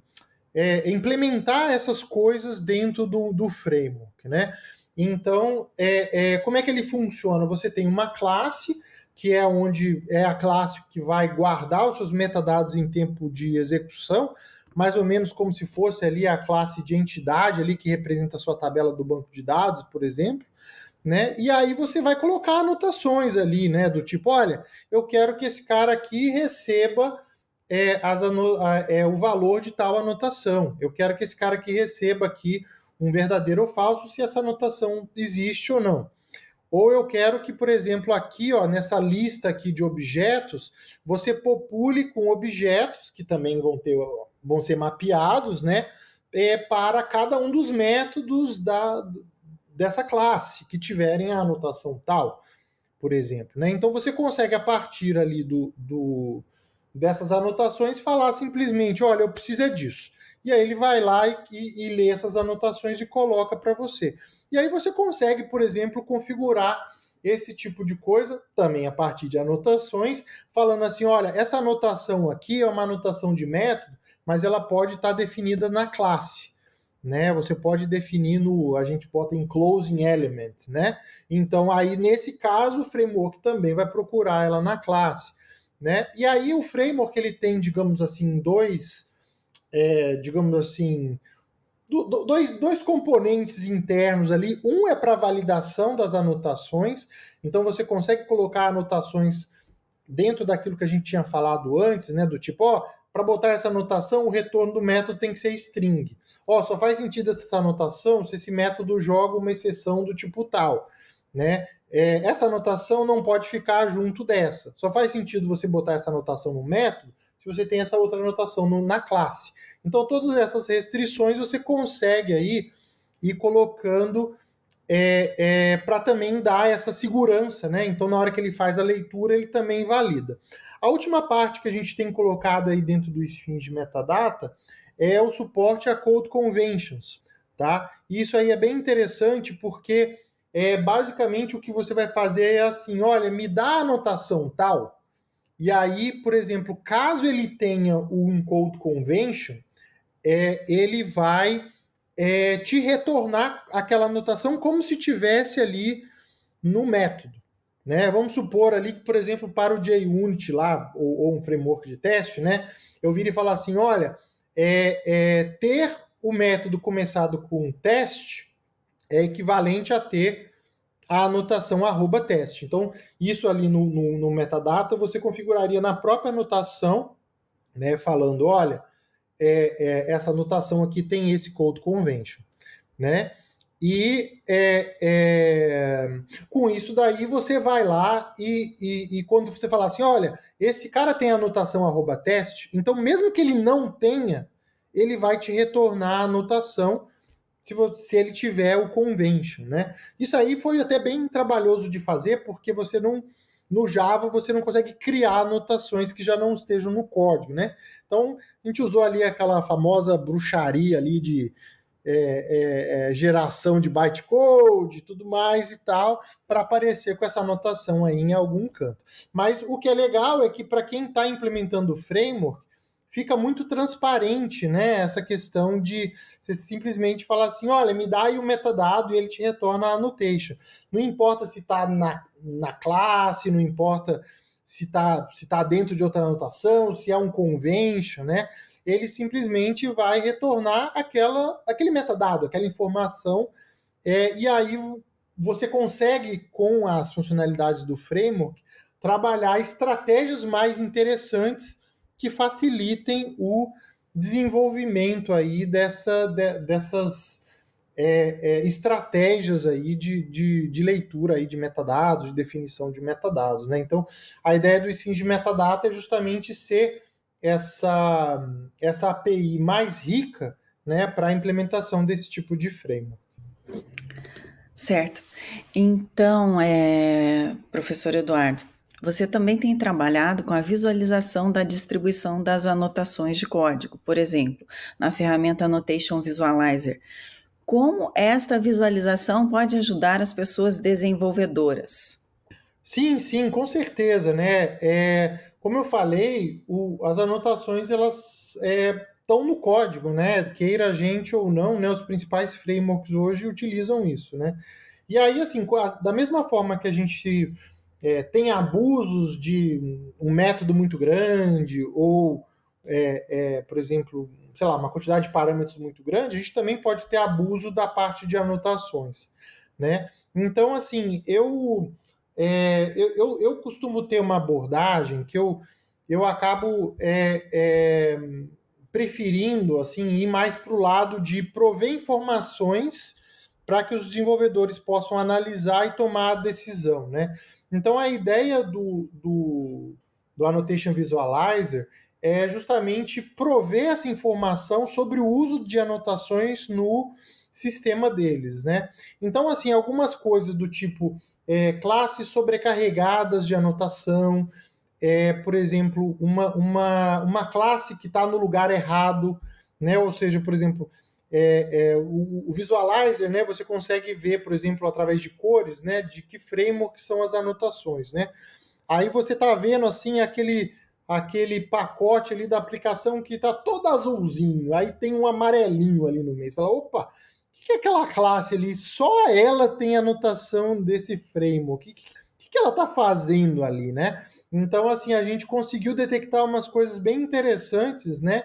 É, implementar essas coisas dentro do, do framework, né? Então, é, é, como é que ele funciona? Você tem uma classe, que é onde é a classe que vai guardar os seus metadados em tempo de execução, mais ou menos como se fosse ali a classe de entidade ali que representa a sua tabela do banco de dados, por exemplo né? E aí você vai colocar anotações ali, né? Do tipo, olha, eu quero que esse cara aqui receba é, as é, o valor de tal anotação. Eu quero que esse cara aqui receba aqui um verdadeiro ou falso, se essa anotação existe ou não. Ou eu quero que, por exemplo, aqui, ó, nessa lista aqui de objetos, você popule com objetos que também vão ter vão ser mapeados, né, é, para cada um dos métodos da, dessa classe que tiverem a anotação tal, por exemplo, né? Então você consegue a partir ali do, do dessas anotações falar simplesmente, olha, eu preciso é disso. E aí ele vai lá e, e, e lê essas anotações e coloca para você. E aí você consegue, por exemplo, configurar esse tipo de coisa também a partir de anotações, falando assim, olha, essa anotação aqui é uma anotação de método, mas ela pode estar tá definida na classe. Né, você pode definir no, a gente bota em closing element, né? Então aí nesse caso o framework também vai procurar ela na classe, né? E aí o framework ele tem, digamos assim, dois é, digamos assim, do, dois, dois componentes internos ali. Um é para validação das anotações, então você consegue colocar anotações dentro daquilo que a gente tinha falado antes, né? Do tipo, ó, para botar essa anotação, o retorno do método tem que ser string. Ó, só faz sentido essa anotação se esse método joga uma exceção do tipo tal, né? É, essa anotação não pode ficar junto dessa. Só faz sentido você botar essa anotação no método se você tem essa outra anotação no, na classe. Então, todas essas restrições você consegue aí ir colocando é, é, para também dar essa segurança, né? Então, na hora que ele faz a leitura, ele também valida. A última parte que a gente tem colocado aí dentro do Sphinx de metadata é o suporte a Code Conventions, tá? Isso aí é bem interessante porque é basicamente o que você vai fazer é assim, olha, me dá a anotação tal, e aí, por exemplo, caso ele tenha o Uncode Convention, é, ele vai é, te retornar aquela anotação como se tivesse ali no método. Né? Vamos supor ali que, por exemplo, para o JUnit lá, ou, ou um framework de teste, né? Eu viro e falar assim: olha, é, é, ter o método começado com teste é equivalente a ter a anotação arroba teste. Então, isso ali no, no, no, metadata você configuraria na própria anotação, né, falando, olha, é, é, essa anotação aqui tem esse code convention, né? E é, é com isso daí você vai lá e, e, e, quando você falar assim, olha, esse cara tem anotação arroba teste, então mesmo que ele não tenha, ele vai te retornar a anotação se, se ele tiver o convention, né? Isso aí foi até bem trabalhoso de fazer, porque você não no Java você não consegue criar anotações que já não estejam no código, né? Então a gente usou ali aquela famosa bruxaria ali de é, é, é, geração de bytecode e tudo mais e tal, para aparecer com essa anotação aí em algum canto. Mas o que é legal é que para quem está implementando o framework, fica muito transparente, né? Essa questão de você simplesmente falar assim, olha, me dá aí o metadado e ele te retorna a annotation. Não importa se está na, na classe, não importa se está se tá dentro de outra anotação, se é um convention, né? Ele simplesmente vai retornar aquela, aquele metadado, aquela informação, é, e aí você consegue, com as funcionalidades do framework, trabalhar estratégias mais interessantes que facilitem o desenvolvimento aí dessa, de, dessas é, é, estratégias aí de, de, de, leitura aí de metadados, de definição de metadados. Né? Então, a ideia do Sphinx de metadata é justamente ser essa, essa API mais rica né, para a implementação desse tipo de framework. Certo. Então, é, professor Eduardo, você também tem trabalhado com a visualização da distribuição das anotações de código, por exemplo, na ferramenta Annotation Visualizer. Como esta visualização pode ajudar as pessoas desenvolvedoras? Sim, sim, com certeza, né? É, como eu falei, o, as anotações elas estão é, no código, né? Queira a gente ou não, né? Os principais frameworks hoje utilizam isso, né? E aí, assim, da mesma forma que a gente é, tem abusos de um método muito grande ou, é, é, por exemplo, sei lá, uma quantidade de parâmetros muito grande, a gente também pode ter abuso da parte de anotações, né? Então, assim, eu, é, eu, eu, eu, costumo ter uma abordagem que eu, eu acabo é, é, preferindo, assim, ir mais para o lado de prover informações para que os desenvolvedores possam analisar e tomar a decisão, né? Então a ideia do, do, do Annotation Visualizer é justamente prover essa informação sobre o uso de anotações no sistema deles, né? Então, assim, algumas coisas do tipo é, classes sobrecarregadas de anotação, é, por exemplo, uma, uma, uma classe que está no lugar errado, né? Ou seja, por exemplo, é, é, o, o, visualizer, né? Você consegue ver, por exemplo, através de cores, né? De que framework são as anotações, né? Aí você está vendo assim aquele aquele pacote ali da aplicação que está todo azulzinho, aí tem um amarelinho ali no meio. Você fala, opa, o que, que é aquela classe ali? Só ela tem anotação desse framework. O que, que, que ela está fazendo ali, né? Então, assim, a gente conseguiu detectar umas coisas bem interessantes, né?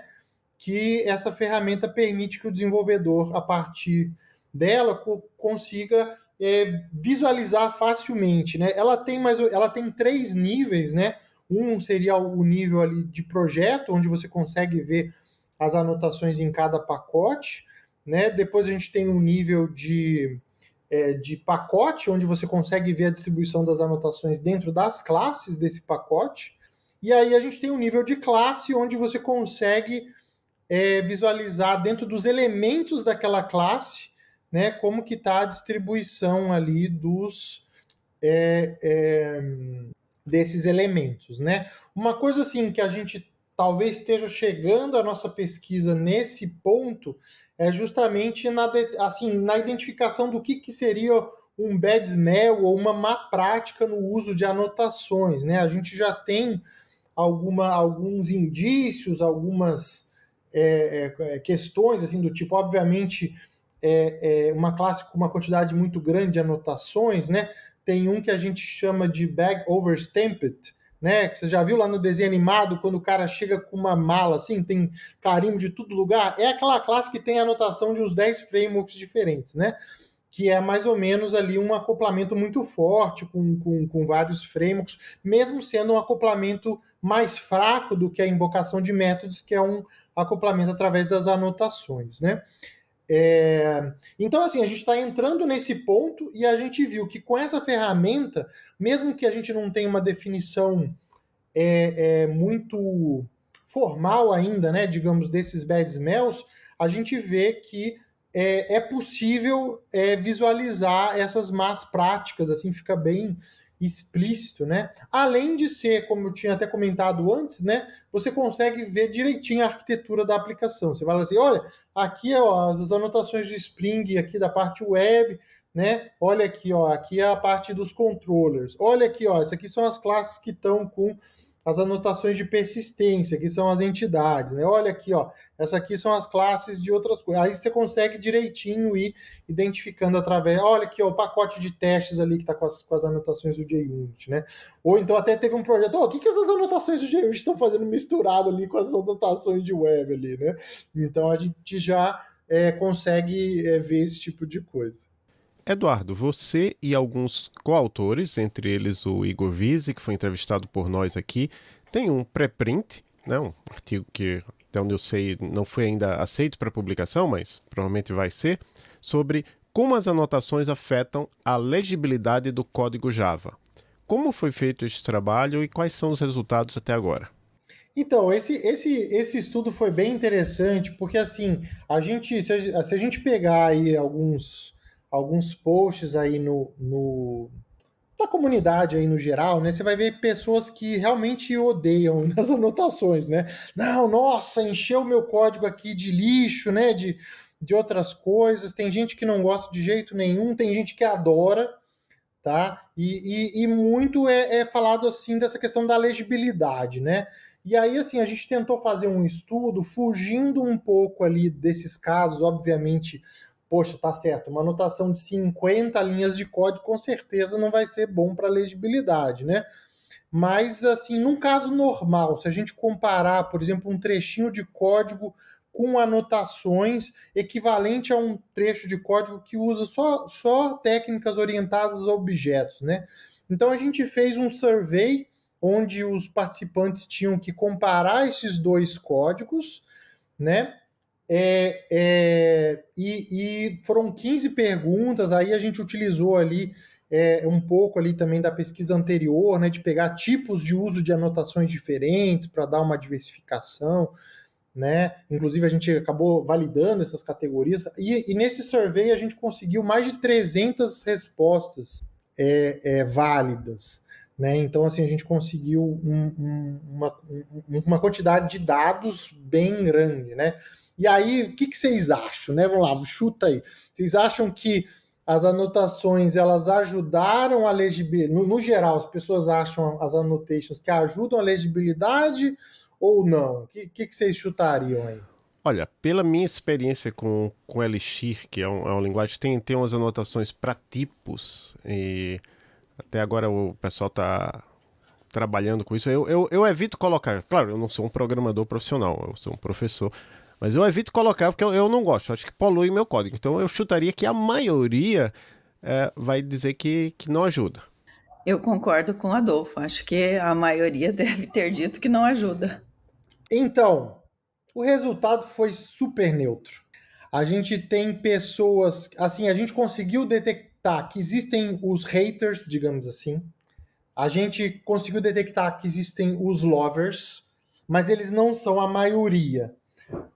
Que essa ferramenta permite que o desenvolvedor, a partir dela, consiga é, visualizar facilmente, né? Ela tem mais, ela tem três níveis, né? Um seria o nível ali de projeto, onde você consegue ver as anotações em cada pacote, né? Depois a gente tem um nível de, é, de pacote, onde você consegue ver a distribuição das anotações dentro das classes desse pacote. E aí a gente tem um nível de classe, onde você consegue é, visualizar dentro dos elementos daquela classe né, como que está a distribuição ali dos é, é, desses elementos, né? Uma coisa assim que a gente talvez esteja chegando a nossa pesquisa nesse ponto é justamente na, assim, na identificação do que, que seria um bad smell ou uma má prática no uso de anotações, né? A gente já tem alguma, alguns indícios, algumas é, é questões assim do tipo, obviamente é, é uma classe com uma quantidade muito grande de anotações, né? Tem um que a gente chama de bag overstamped, né? Que você já viu lá no desenho animado, quando o cara chega com uma mala assim, tem carimbo de todo lugar. É aquela classe que tem anotação de uns 10 frameworks diferentes, né? Que é mais ou menos ali um acoplamento muito forte com, com, com vários frameworks, mesmo sendo um acoplamento mais fraco do que a invocação de métodos, que é um acoplamento através das anotações, né? É, então, assim, a gente está entrando nesse ponto e a gente viu que com essa ferramenta, mesmo que a gente não tenha uma definição é, é, muito formal ainda, né, digamos, desses bad smells, a gente vê que é, é possível é, visualizar essas más práticas, assim, fica bem explícito, né? Além de ser, como eu tinha até comentado antes, né? Você consegue ver direitinho a arquitetura da aplicação. Você fala assim, olha, aqui ó, as anotações de Spring aqui da parte web, né? Olha aqui, ó, aqui é a parte dos controllers. Olha aqui, ó, essas aqui são as classes que estão com as anotações de persistência, que são as entidades, né? Olha aqui, ó, essa aqui são as classes de outras coisas. Aí você consegue direitinho ir identificando através, olha aqui, ó, o pacote de testes ali que está com com as anotações do JUnit, né? Ou então até teve um projeto, oh, o que, que essas anotações do JUnit estão fazendo misturado ali com as anotações de web ali, né? Então a gente já é, consegue é, ver esse tipo de coisa. Eduardo, você e alguns coautores, entre eles o Igor Vise, que foi entrevistado por nós aqui, tem um pré-print, né, um artigo que, até onde eu sei, não foi ainda aceito para publicação, mas provavelmente vai ser, sobre como as anotações afetam a legibilidade do código Java. Como foi feito este trabalho e quais são os resultados até agora? Então, esse, esse, esse estudo foi bem interessante, porque assim, a gente, se a, se a gente pegar aí alguns, alguns posts aí no, no na comunidade aí no geral, né? Você vai ver pessoas que realmente odeiam (laughs) nas anotações, né? Não, nossa, encheu meu código aqui de lixo, né? De, de outras coisas. Tem gente que não gosta de jeito nenhum, tem gente que adora, tá? E, e, e muito é, é falado assim dessa questão da legibilidade, né? E aí, assim, a gente tentou fazer um estudo fugindo um pouco ali desses casos, obviamente poxa, tá certo, uma anotação de 50 linhas de código com certeza não vai ser bom para legibilidade, né? Mas, assim, num caso normal, se a gente comparar, por exemplo, um trechinho de código com anotações equivalente a um trecho de código que usa só, só técnicas orientadas a objetos, né? Então, a gente fez um survey onde os participantes tinham que comparar esses dois códigos, né? É, é, e, e, foram 15 perguntas, aí a gente utilizou ali é, um pouco ali também da pesquisa anterior, né, de pegar tipos de uso de anotações diferentes para dar uma diversificação, né? Inclusive a gente acabou validando essas categorias e, e nesse survey a gente conseguiu mais de 300 respostas é, é, válidas. Né? Então, assim, a gente conseguiu um, um, uma, uma quantidade de dados bem grande, né? E aí, o que, que vocês acham, né? Vamos lá, chuta aí. Vocês acham que as anotações elas ajudaram a legibilidade? No, no, geral, as pessoas acham as annotations que ajudam a legibilidade ou não? O que, que, que vocês chutariam aí? Olha, pela minha experiência com, com Elixir, que é, um, é uma linguagem, tem, tem umas anotações para tipos e até agora o pessoal está trabalhando com isso. Eu, eu, eu, evito colocar. Claro, eu não sou um programador profissional, eu sou um professor. Mas eu evito colocar porque eu, eu não gosto, acho que polui meu código. Então eu chutaria que a maioria é, vai dizer que, que não ajuda. Eu concordo com o Adolfo. Acho que a maioria (laughs) deve ter dito que não ajuda. Então, o resultado foi super neutro. A gente tem pessoas. Assim, a gente conseguiu detectar tá, que existem os haters, digamos assim. A gente conseguiu detectar que existem os lovers, mas eles não são a maioria,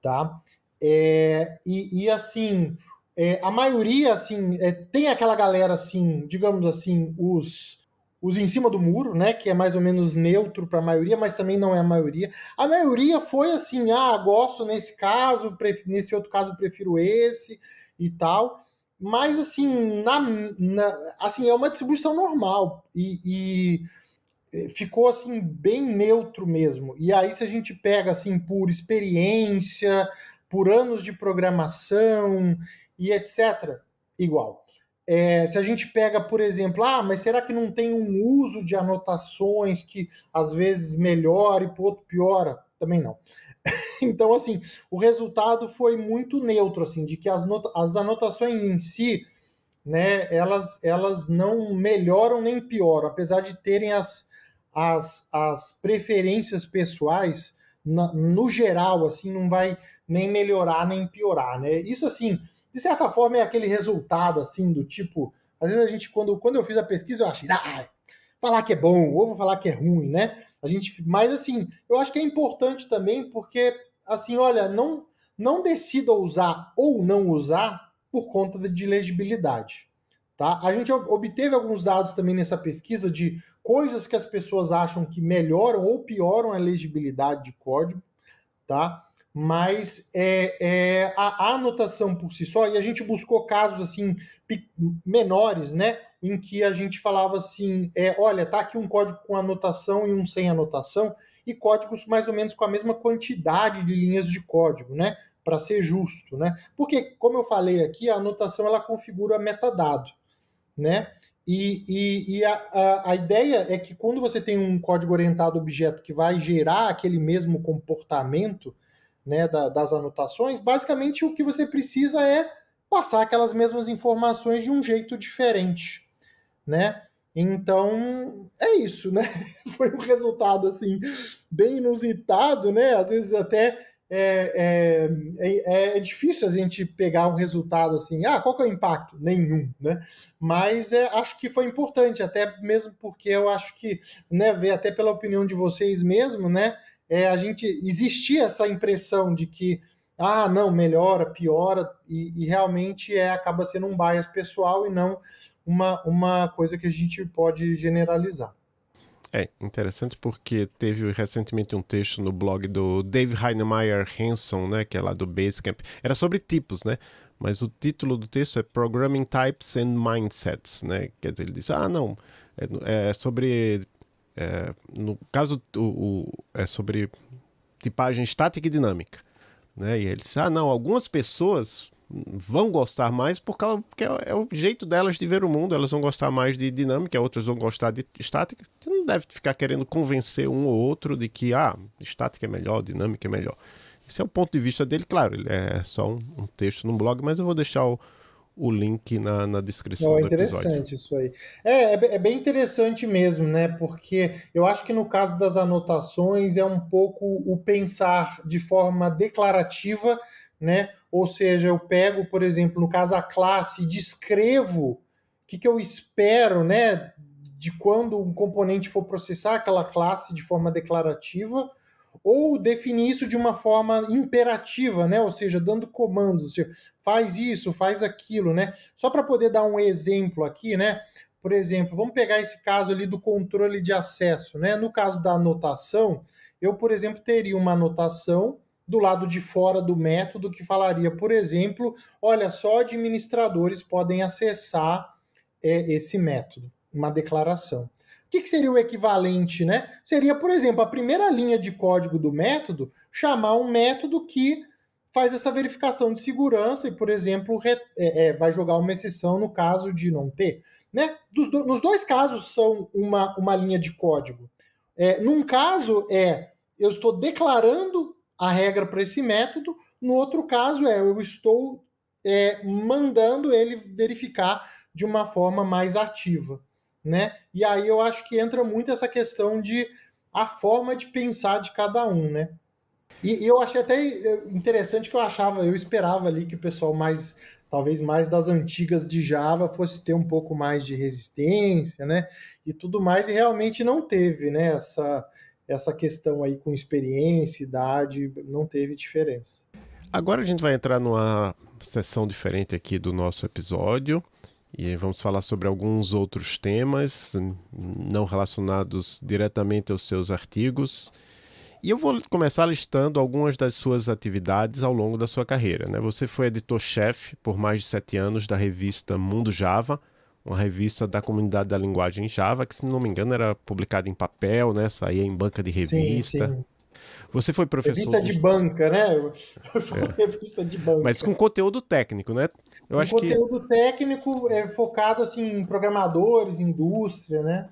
tá? É, e, e, assim, é, a maioria, assim, é, tem aquela galera, assim, digamos assim, os os em cima do muro, né, que é mais ou menos neutro para a maioria, mas também não é a maioria. A maioria foi assim, ah, gosto nesse caso, nesse outro caso prefiro esse e tal mas assim, na, na, assim é uma distribuição normal e, e, ficou assim bem neutro mesmo. E aí se a gente pega assim por experiência, por anos de programação e etc, igual. É, se a gente pega, por exemplo, ah, mas será que não tem um uso de anotações que às vezes melhora e por outro piora? Também não. (laughs) então, assim, o resultado foi muito neutro, assim, de que as, as anotações em si, né, elas, elas não melhoram nem pioram, apesar de terem as, as, as preferências pessoais, na, no geral, assim, não vai nem melhorar nem piorar, né? Isso, assim, de certa forma é aquele resultado, assim, do tipo, às vezes a gente, quando, quando eu fiz a pesquisa, eu achei, ah, falar que é bom, ou vou falar que é ruim, né? A gente, mas assim, eu acho que é importante também porque assim, olha, não não decida usar ou não usar por conta de legibilidade, tá? A gente obteve alguns dados também nessa pesquisa de coisas que as pessoas acham que melhoram ou pioram a legibilidade de código, tá? Mas é, é a, a anotação por si só, e a gente buscou casos assim menores, né? em que a gente falava assim: é, olha, tá aqui um código com anotação e um sem anotação, e códigos mais ou menos com a mesma quantidade de linhas de código, né? Para ser justo, né? Porque, como eu falei aqui, a anotação ela configura metadado, né? E, e, e a, a, a, ideia é que quando você tem um código orientado objeto que vai gerar aquele mesmo comportamento né, da, das anotações, basicamente o que você precisa é passar aquelas mesmas informações de um jeito diferente né? Então, é isso, né? (laughs) Foi um resultado, assim, bem inusitado, né? Às vezes até é, é, é, é, difícil a gente pegar um resultado assim, ah, qual que é o impacto? Nenhum, né? Mas é, acho que foi importante, até mesmo porque eu acho que, né, ver até pela opinião de vocês mesmo, né? É, a gente existia essa impressão de que ah, não, melhora, piora, e, e realmente é, acaba sendo um bias pessoal e não uma, uma coisa que a gente pode generalizar. É interessante porque teve recentemente um texto no blog do Dave Heinemeier Hanson, né, que é lá do Basecamp. Era sobre tipos, né? Mas o título do texto é Programming Types and Mindsets, né? Quer dizer, ele diz, ah, não, é, é sobre, é, no caso, o, o, é sobre tipagem estática e dinâmica, né? E ele diz, ah, não, algumas pessoas vão gostar mais por causa, porque é, é o jeito delas de ver o mundo. Elas vão gostar mais de dinâmica, outras vão gostar de estática. Você não deve ficar querendo convencer um ou outro de que ah, estática é melhor, dinâmica é melhor. Esse é o ponto de vista dele, claro, ele é só um, um texto no blog, mas eu vou deixar o, o link na, na descrição oh, do episódio. interessante isso aí. É, é, é, bem interessante mesmo, né? Porque eu acho que no caso das anotações é um pouco o pensar de forma declarativa né? Ou seja, eu pego, por exemplo, no caso a classe, descrevo o que, que eu espero, né? De quando um componente for processar aquela classe de forma declarativa, ou definir isso de uma forma imperativa, né? Ou seja, dando comandos, tipo, faz isso, faz aquilo, né? Só para poder dar um exemplo aqui, né? Por exemplo, vamos pegar esse caso ali do controle de acesso, né? No caso da anotação, eu, por exemplo, teria uma anotação do lado de fora do método que falaria, por exemplo, olha, só administradores podem acessar é, esse método, uma declaração. O que, que, seria o equivalente, né? Seria, por exemplo, a primeira linha de código do método chamar um método que faz essa verificação de segurança e, por exemplo, re, é, é, vai jogar uma exceção no caso de não ter. Né? Dos, do, nos dois casos são uma, uma linha de código. É, num caso é eu estou declarando a regra para esse método. No outro caso, é eu estou é, mandando ele verificar de uma forma mais ativa. Né? E aí eu acho que entra muito essa questão de a forma de pensar de cada um, né? E, eu achei até interessante que eu achava, eu esperava ali que o pessoal mais, talvez mais das antigas de Java fosse ter um pouco mais de resistência, né? E tudo mais, e realmente não teve, né? Essa, essa questão aí com experiência, idade, não teve diferença. Agora a gente vai entrar numa sessão diferente aqui do nosso episódio e vamos falar sobre alguns outros temas não relacionados diretamente aos seus artigos. E eu vou começar listando algumas das suas atividades ao longo da sua carreira. Né? Você foi editor-chefe por mais de sete anos da revista Mundo Java, uma revista da comunidade da linguagem Java, que, se não me engano, era publicada em papel, né? Saía em banca de revista. Sim, sim. Você foi professor. Revista de banca, né? (laughs) Foi é. revista de banca. Mas com conteúdo técnico, né? Eu com acho conteúdo que... técnico é, focado assim, em programadores, indústria, né?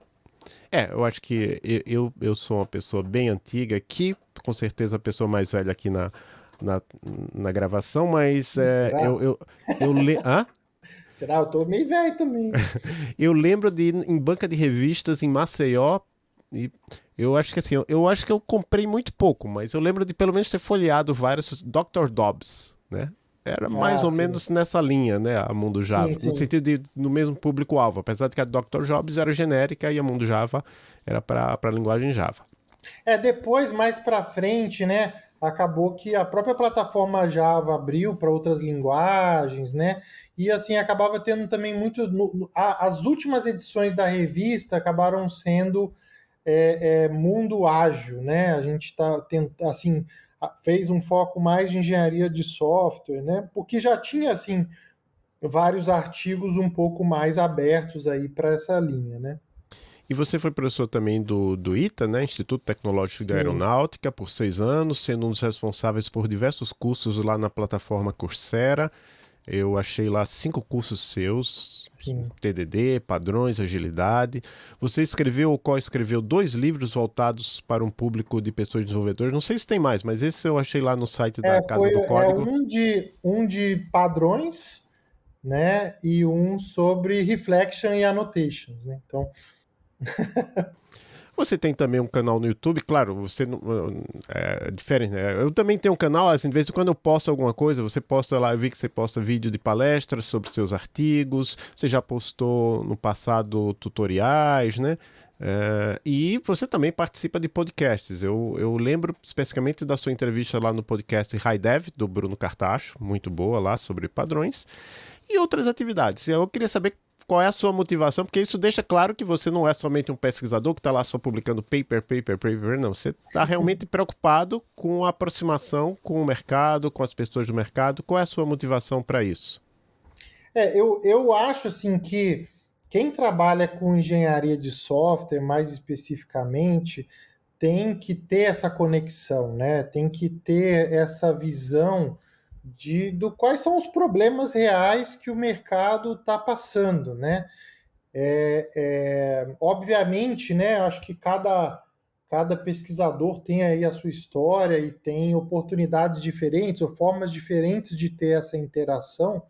É, eu acho que eu, eu sou uma pessoa bem antiga, que com certeza a pessoa mais velha aqui na, na, na gravação, mas é, eu, eu, eu le... Hã? Será? Eu tô meio velho também. (laughs) eu lembro de ir em banca de revistas em Maceió e eu acho que assim, eu, eu, acho que eu comprei muito pouco, mas eu lembro de pelo menos ter folheado vários Dr. Dobbs, né? Era mais ah, ou sim. menos nessa linha, né? A Mundo Java. Sim, sim. No sentido de no mesmo público-alvo. Apesar de que a Dr. Jobs era genérica e a Mundo Java era para a linguagem Java. É, depois, mais para frente, né? Acabou que a própria plataforma Java abriu para outras linguagens, né? E assim, acabava tendo também muito. No, a, as últimas edições da revista acabaram sendo é, é, mundo ágil, né? A gente está assim fez um foco mais de engenharia de software, né? Porque já tinha assim vários artigos um pouco mais abertos aí para essa linha, né? E você foi professor também do, do ITA, né? Instituto Tecnológico Sim. de Aeronáutica, por seis anos, sendo um dos responsáveis por diversos cursos lá na plataforma Coursera. Eu achei lá cinco cursos seus, Sim. TDD, padrões, agilidade. Você escreveu ou co-escreveu dois livros voltados para um público de pessoas desenvolvedoras. Não sei se tem mais, mas esse eu achei lá no site da é, Casa foi, do é, Código. É um de, um de padrões, né? E um sobre reflection e annotations, né? Então... (laughs) Você tem também um canal no YouTube, claro, você não. É diferente, né? Eu também tenho um canal, assim, de vez em quando eu posto alguma coisa, você posta lá, eu vi que você posta vídeo de palestras sobre seus artigos, você já postou no passado tutoriais, né? É, e você também participa de podcasts. Eu, eu lembro especificamente da sua entrevista lá no podcast High Dev, do Bruno Cartacho, muito boa lá sobre padrões, e outras atividades. Eu queria saber qual é a sua motivação, porque isso deixa claro que você não é somente um pesquisador que está lá só publicando paper, paper, paper, não. Você está realmente preocupado com a aproximação com o mercado, com as pessoas do mercado. Qual é a sua motivação para isso? É, eu, eu acho assim que quem trabalha com engenharia de software, mais especificamente, tem que ter essa conexão, né? Tem que ter essa visão de do quais são os problemas reais que o mercado está passando, né? É, é, obviamente, né? Acho que cada cada pesquisador tem aí a sua história e tem oportunidades diferentes ou formas diferentes de ter essa interação,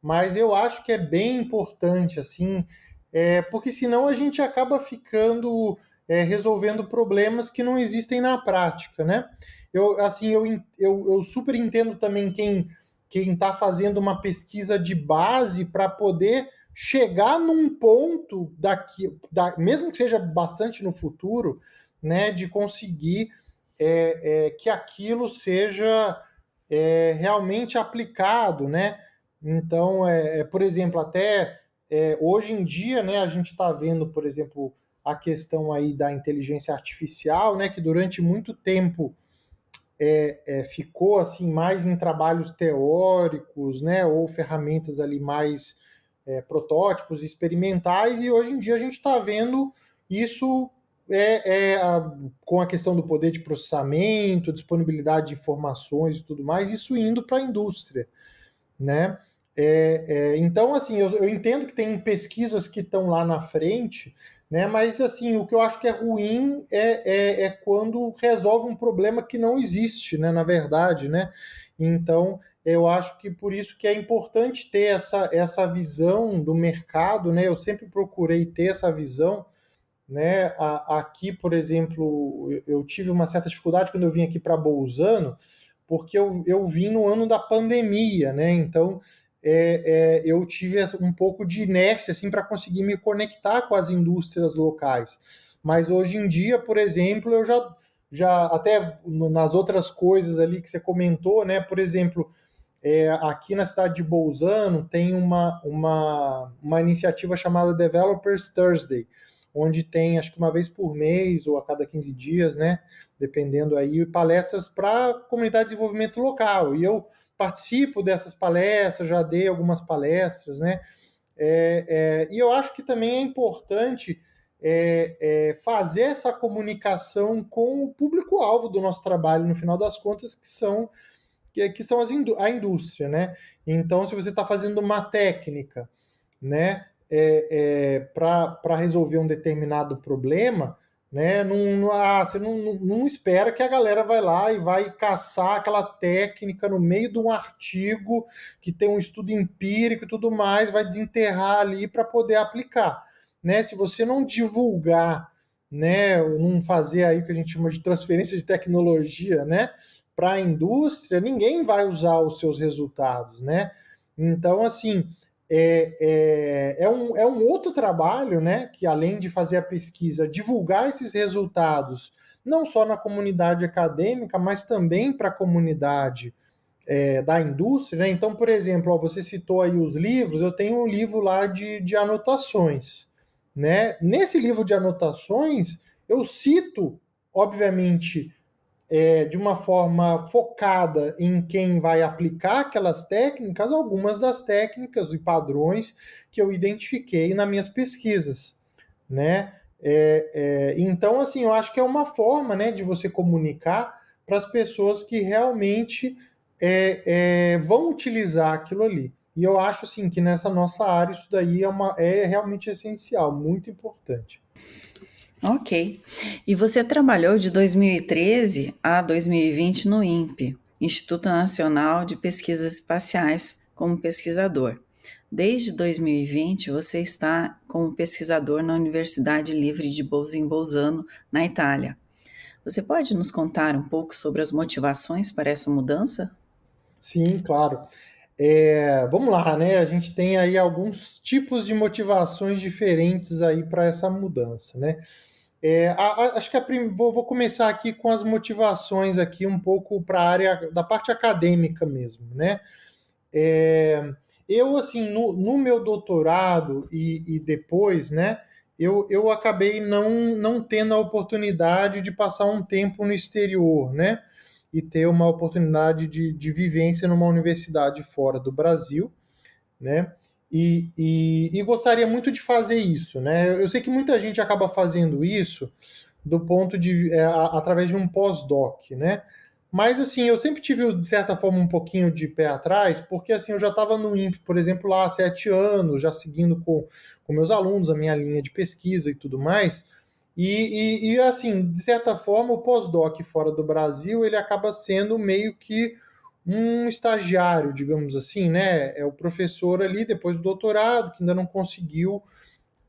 mas eu acho que é bem importante, assim, é, porque senão a gente acaba ficando é, resolvendo problemas que não existem na prática, né? Eu, assim, eu, eu, eu super entendo também quem quem está fazendo uma pesquisa de base para poder chegar num ponto daqui, da, mesmo que seja bastante no futuro, né, de conseguir é, é, que aquilo seja é, realmente aplicado, né? Então, é, é por exemplo, até é, hoje em dia, né, a gente está vendo, por exemplo, a questão aí da inteligência artificial, né, que durante muito tempo é, é, ficou assim mais em trabalhos teóricos, né, ou ferramentas ali mais é, protótipos experimentais, e hoje em dia a gente está vendo isso é, é a, com a questão do poder de processamento, disponibilidade de informações e tudo mais, isso indo para a indústria, né? É, é, então, assim, eu, eu, entendo que tem pesquisas que estão lá na frente, né? Mas assim, o que eu acho que é ruim é, é, é, quando resolve um problema que não existe, né? Na verdade, né? Então, eu acho que por isso que é importante ter essa, essa visão do mercado, né? Eu sempre procurei ter essa visão, né? Aqui, por exemplo, eu, eu tive uma certa dificuldade quando eu vim aqui para Bolzano, porque eu, eu vim no ano da pandemia, né? Então é, é, eu tive um pouco de inércia assim, para conseguir me conectar com as indústrias locais. Mas hoje em dia, por exemplo, eu já, já até nas outras coisas ali que você comentou, né? Por exemplo, é, aqui na cidade de Bolzano tem uma, uma, uma iniciativa chamada Developers Thursday, onde tem, acho que uma vez por mês ou a cada 15 dias, né? Dependendo aí, palestras para comunidade de desenvolvimento local. E eu participo dessas palestras, já dei algumas palestras, né? É, é, e eu acho que também é importante é, é fazer essa comunicação com o público-alvo do nosso trabalho, no final das contas, que são que, que são as indú a indústria, né? Então, se você está fazendo uma técnica, né, é, é, para resolver um determinado problema, né? Não, ah, você não, não, não, espera que a galera vai lá e vai caçar aquela técnica no meio de um artigo que tem um estudo empírico e tudo mais, vai desenterrar ali para poder aplicar. Né? Se você não divulgar, né, não fazer aí o que a gente chama de transferência de tecnologia, né, para a indústria, ninguém vai usar os seus resultados, né? Então, assim, é, é, é, um, é um outro trabalho, né, que além de fazer a pesquisa, divulgar esses resultados, não só na comunidade acadêmica, mas também para a comunidade é, da indústria. Né? Então, por exemplo, ó, você citou aí os livros, eu tenho um livro lá de, de anotações. Né? Nesse livro de anotações, eu cito, obviamente, é, de uma forma focada em quem vai aplicar aquelas técnicas, algumas das técnicas e padrões que eu identifiquei nas minhas pesquisas, né? É, é, então, assim, eu acho que é uma forma, né, de você comunicar para as pessoas que realmente é, é, vão utilizar aquilo ali. E eu acho, assim, que nessa nossa área isso daí é, uma, é realmente essencial, muito importante. Ok. E você trabalhou de 2013 a 2020 no INPE, Instituto Nacional de Pesquisas Espaciais, como pesquisador. Desde 2020, você está como pesquisador na Universidade Livre de Bolzano, na Itália. Você pode nos contar um pouco sobre as motivações para essa mudança? Sim, claro. É, vamos lá, né? A gente tem aí alguns tipos de motivações diferentes aí para essa mudança, né? É, a, a, acho que prim... vou, vou, começar aqui com as motivações aqui um pouco para a área da parte acadêmica mesmo, né? É, eu assim no, no, meu doutorado e, e depois, né? Eu, eu acabei não, não tendo a oportunidade de passar um tempo no exterior, né? E ter uma oportunidade de, de vivência numa universidade fora do Brasil, né? E, e, e, gostaria muito de fazer isso, né? Eu sei que muita gente acaba fazendo isso do ponto de é, através de um pós-doc, né? Mas assim, eu sempre tive de certa forma um pouquinho de pé atrás, porque assim eu já estava no INPE, por exemplo, lá há sete anos, já seguindo com, com meus alunos a minha linha de pesquisa e tudo mais. E, e, e assim, de certa forma, o pós-doc fora do Brasil ele acaba sendo meio que um estagiário, digamos assim, né? É o professor ali, depois do doutorado, que ainda não conseguiu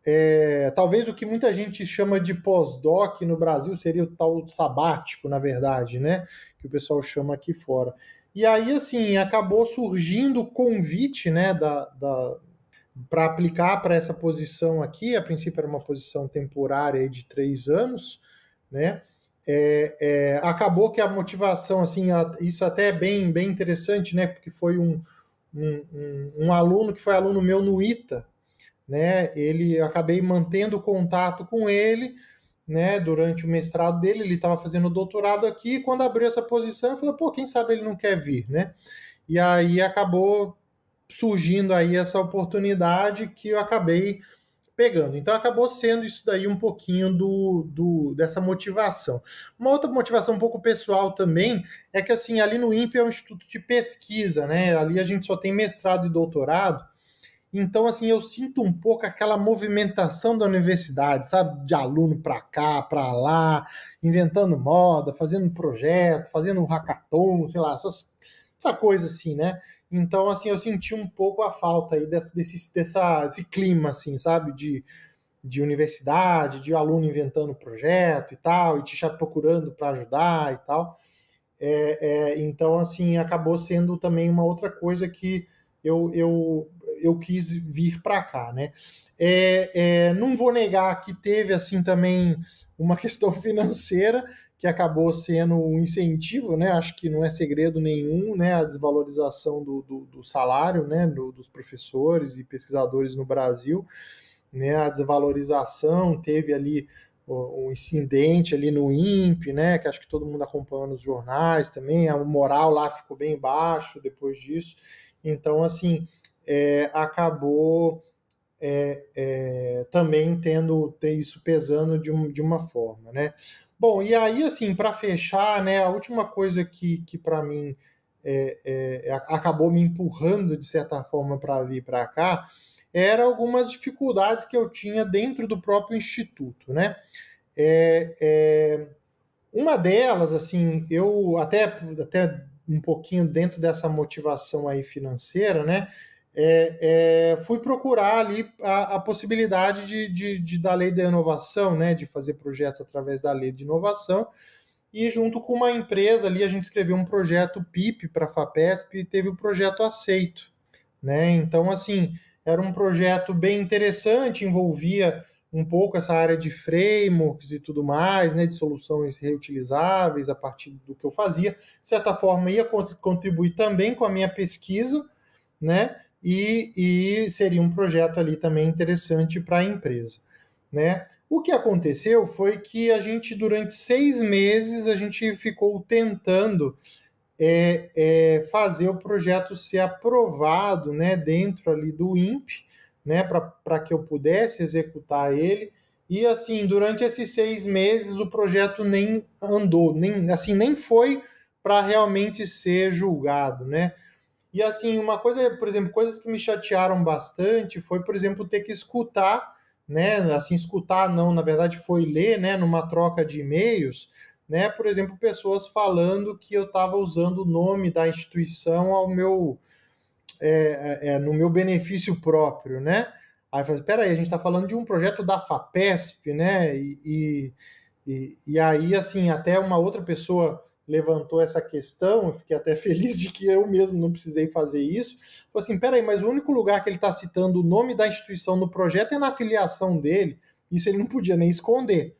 é, talvez o que muita gente chama de pós-doc no Brasil seria o tal sabático, na verdade, né? Que o pessoal chama aqui fora. E aí, assim, acabou surgindo o convite, né, da, da para aplicar para essa posição aqui. A princípio era uma posição temporária de três anos, né? É, é, acabou que a motivação, assim, isso até é bem, bem interessante, né? Porque foi um, um, um, um aluno que foi aluno meu no ITA, né? Ele acabei mantendo contato com ele, né? Durante o mestrado dele, ele estava fazendo doutorado aqui. quando abriu essa posição, eu falei, pô, quem sabe ele não quer vir, né? E aí acabou surgindo aí essa oportunidade que eu acabei pegando. Então acabou sendo isso daí um pouquinho do, do dessa motivação. Uma outra motivação um pouco pessoal também é que assim ali no INPE é um instituto de pesquisa, né? Ali a gente só tem mestrado e doutorado. Então, assim, eu sinto um pouco aquela movimentação da universidade, sabe? De aluno para cá, para lá, inventando moda, fazendo projeto, fazendo um hackathon, sei lá, essas, essa coisa assim, né? Então, assim, eu senti um pouco a falta aí desse, desse, dessa, desse clima, assim, sabe? De, de universidade, de aluno inventando projeto e tal, e te procurando para ajudar e tal. É, é, então, assim, acabou sendo também uma outra coisa que eu, eu, eu quis vir para cá, né? É, é, não vou negar que teve assim também uma (laughs) questão financeira que acabou sendo um incentivo, né? Acho que não é segredo nenhum, né? A desvalorização do, do, do salário, né? Do, dos professores e pesquisadores no Brasil, né? A desvalorização teve ali um incidente ali no INPE, né? Que acho que todo mundo acompanhou nos jornais também. A moral lá ficou bem baixo depois disso. Então, assim, é, acabou é, é, também tendo ter isso pesando de, um, de uma forma, né? Bom, e aí, assim, para fechar, né, a última coisa que, que para mim é, é, é, acabou me empurrando, de certa forma, para vir para cá, era algumas dificuldades que eu tinha dentro do próprio instituto, né? É, uma delas, assim, eu até, até um pouquinho dentro dessa motivação aí financeira, né? É, é, fui procurar ali a, a possibilidade de, de, de, da lei da inovação, né? De fazer projetos através da lei de inovação. E junto com uma empresa ali, a gente escreveu um projeto PIP para a FAPESP e teve o projeto aceito, né? Então, assim, era um projeto bem interessante, envolvia um pouco essa área de frameworks e tudo mais, né, de soluções reutilizáveis a partir do que eu fazia. De certa forma, ia contribuir também com a minha pesquisa, né, e, e seria um projeto ali também interessante para a empresa, né. O que aconteceu foi que a gente, durante seis meses, a gente ficou tentando é, é, fazer o projeto ser aprovado, né, dentro ali do INPE, né, para que eu pudesse executar ele. E assim, durante esses seis meses o projeto nem andou, nem assim nem foi para realmente ser julgado, né? E assim, uma coisa, por exemplo, coisas que me chatearam bastante foi, por exemplo, ter que escutar, né? Assim, escutar não, na verdade foi ler, né? Numa troca de e-mails, né? Por exemplo, pessoas falando que eu estava usando o nome da instituição ao meu é, é, é, no meu benefício próprio, né? Aí eu falei, peraí, a gente está falando de um projeto da FAPESP, né? E, e, e, aí, assim, até uma outra pessoa levantou essa questão, eu fiquei até (laughs) feliz de que eu mesmo não precisei fazer isso. Falei assim, peraí, mas o único lugar que ele está citando o nome da instituição no projeto é na filiação dele. Isso ele não podia nem esconder.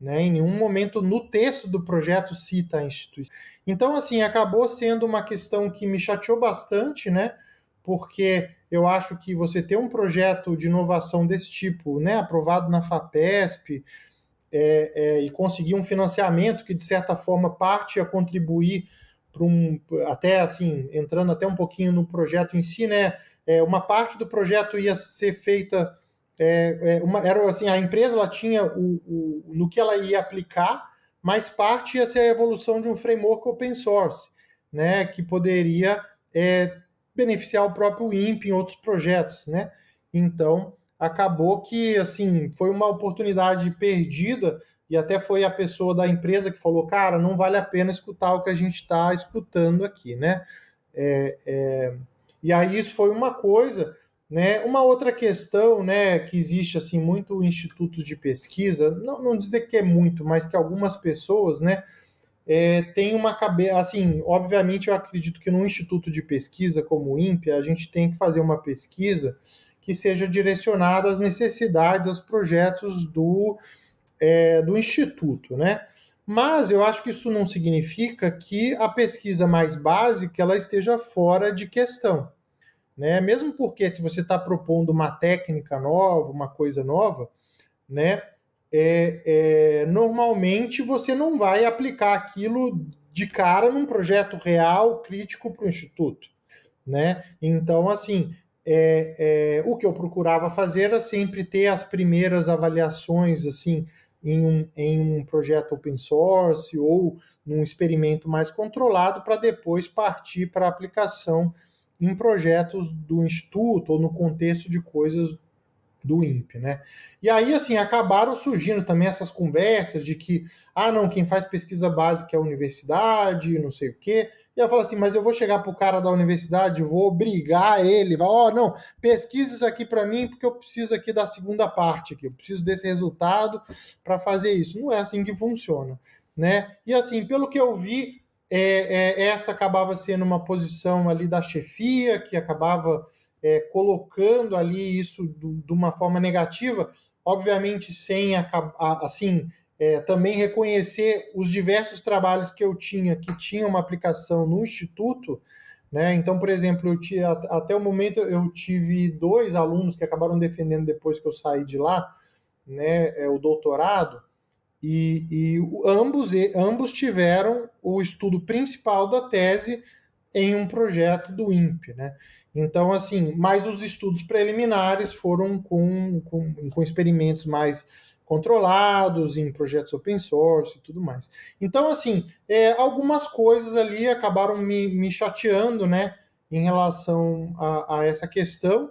Né? Em nenhum momento no texto do projeto cita a instituição. Então, assim, acabou sendo uma questão que me chateou bastante, né? porque eu acho que você ter um projeto de inovação desse tipo, né, aprovado na FAPESP, é, é, e conseguir um financiamento que, de certa forma, parte a contribuir para um, até assim, entrando até um pouquinho no projeto em si, né, é, uma parte do projeto ia ser feita, é, é, uma, era assim, a empresa ela tinha o, o, no que ela ia aplicar, mas parte ia ser a evolução de um framework open source, né, que poderia é, beneficiar o próprio INPE em outros projetos, né? Então, acabou que, assim, foi uma oportunidade perdida e até foi a pessoa da empresa que falou, cara, não vale a pena escutar o que a gente está escutando aqui, né? É, é... E aí isso foi uma coisa, Né? Uma outra questão né, que existe assim muito institutos de pesquisa, não, não dizer que é muito, mas que algumas pessoas né, é, têm uma cabeça. Assim, obviamente, eu acredito que num instituto de pesquisa como o INPE, a gente tem que fazer uma pesquisa que seja direcionada às necessidades, aos projetos do, é, do instituto. Né? Mas eu acho que isso não significa que a pesquisa mais básica ela esteja fora de questão né? Mesmo porque se você está propondo uma técnica nova, uma coisa nova, né? É, é, normalmente você não vai aplicar aquilo de cara num projeto real, crítico para o instituto, né? Então, assim, é, é, o que eu procurava fazer era sempre ter as primeiras avaliações, assim, em um, em um projeto open source ou num experimento mais controlado para depois partir para aplicação em projetos do Instituto ou no contexto de coisas do INPE, né? E aí, assim, acabaram surgindo também essas conversas de que, ah, não, quem faz pesquisa básica é a universidade, não sei o quê. E eu falo assim, mas eu vou chegar pro cara da universidade, vou obrigar ele, ó, oh, não, pesquisa isso aqui para mim porque eu preciso aqui da segunda parte aqui, eu preciso desse resultado para fazer isso. Não é assim que funciona, né? E assim, pelo que eu vi, é, é, essa acabava sendo uma posição ali da chefia, que acabava é, colocando ali isso do, de uma forma negativa, obviamente sem assim é, também reconhecer os diversos trabalhos que eu tinha que tinham uma aplicação no instituto. Né? Então, por exemplo, eu tinha, até o momento eu tive dois alunos que acabaram defendendo depois que eu saí de lá, né, é, o doutorado, e, e ambos, ambos tiveram o estudo principal da tese em um projeto do INPE, né? Então, assim, mas os estudos preliminares foram com, com, com experimentos mais controlados, em projetos open source e tudo mais. Então, assim, é, algumas coisas ali acabaram me, me chateando, né, em relação a, a, essa questão,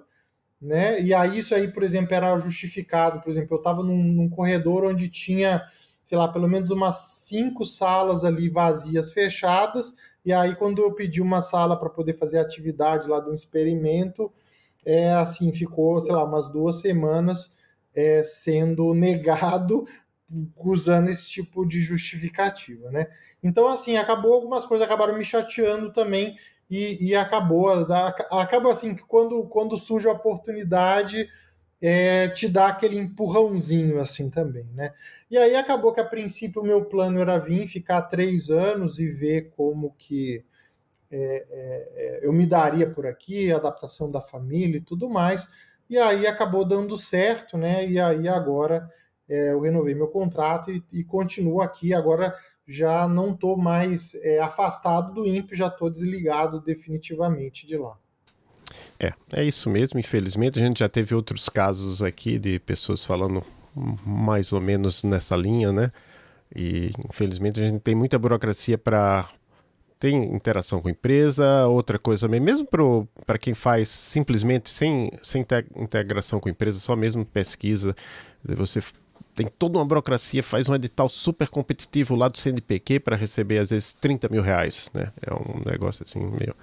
né, e aí isso aí, por exemplo, era justificado, por exemplo, eu estava num, num corredor onde tinha sei lá, pelo menos umas cinco salas ali vazias, fechadas, e aí quando eu pedi uma sala para poder fazer a atividade lá do experimento, é assim, ficou, sei lá, umas duas semanas é, sendo negado usando esse tipo de justificativa, né? Então, assim, acabou, algumas coisas acabaram me chateando também, e, e acabou, acaba assim, que quando, quando surge a oportunidade, é, te dá aquele empurrãozinho assim também, né? E aí acabou que a princípio o meu plano era vir, ficar três anos e ver como que é, é, é, eu me daria por aqui, adaptação da família e tudo mais. E aí acabou dando certo, né? E aí agora é, eu renovei meu contrato e, e, continuo aqui. Agora já não estou mais é, afastado do INPE, já estou desligado definitivamente de lá. É, é isso mesmo. Infelizmente, a gente já teve outros casos aqui de pessoas falando mais ou menos nessa linha, né? E infelizmente a gente tem muita burocracia para ter interação com empresa, outra coisa mesmo para quem faz simplesmente sem, sem integração com empresa, só mesmo pesquisa, você tem toda uma burocracia, faz um edital super competitivo lá do CNPq para receber às vezes 30 mil reais, né? É um negócio assim meio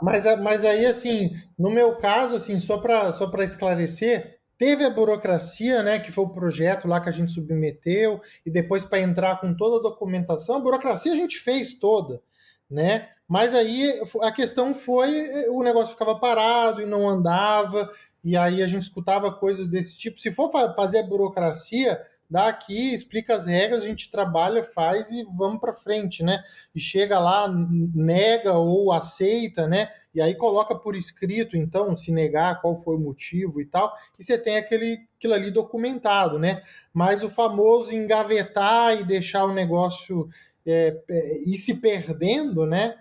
mas, mas aí, assim, no meu caso, assim, só para só esclarecer, teve a burocracia, né, que foi o projeto lá que a gente submeteu, e depois para entrar com toda a documentação, a burocracia a gente fez toda, né? Mas aí a questão foi, o negócio ficava parado e não andava, e aí a gente escutava coisas desse tipo. Se for fazer a burocracia, dá aqui, explica as regras, a gente trabalha, faz e vamos para frente, né? E chega lá, nega ou aceita, né? E aí coloca por escrito, então, se negar, qual foi o motivo e tal, e você tem aquele, aquilo ali documentado, né? Mas o famoso engavetar e deixar o negócio é, é, ir se perdendo, né?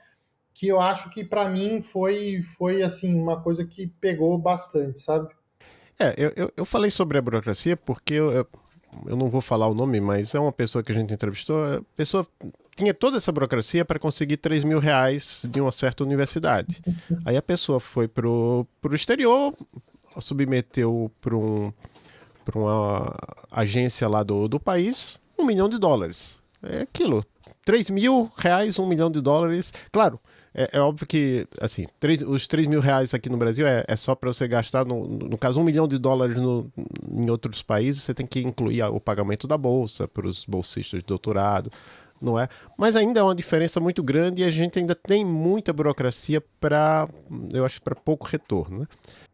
Que eu acho que para mim foi, foi assim uma coisa que pegou bastante, sabe? É, eu, eu, eu falei sobre a burocracia porque eu, eu eu não vou falar o nome, mas é uma pessoa que a gente entrevistou. A pessoa tinha toda essa burocracia para conseguir 3 mil reais de uma certa universidade. (laughs) Aí a pessoa foi para o exterior, submeteu para um, uma agência lá do, do país um milhão de dólares. É aquilo. 3 mil reais, um milhão de dólares. Claro, É, é, óbvio que, assim, três, os 3 mil reais aqui no Brasil é, é só para você gastar, no, no, caso, um milhão de dólares no, em outros países, você tem que incluir o pagamento da bolsa para os bolsistas de doutorado, não é? Mas ainda é uma diferença muito grande e a gente ainda tem muita burocracia para, eu acho, para pouco retorno, né?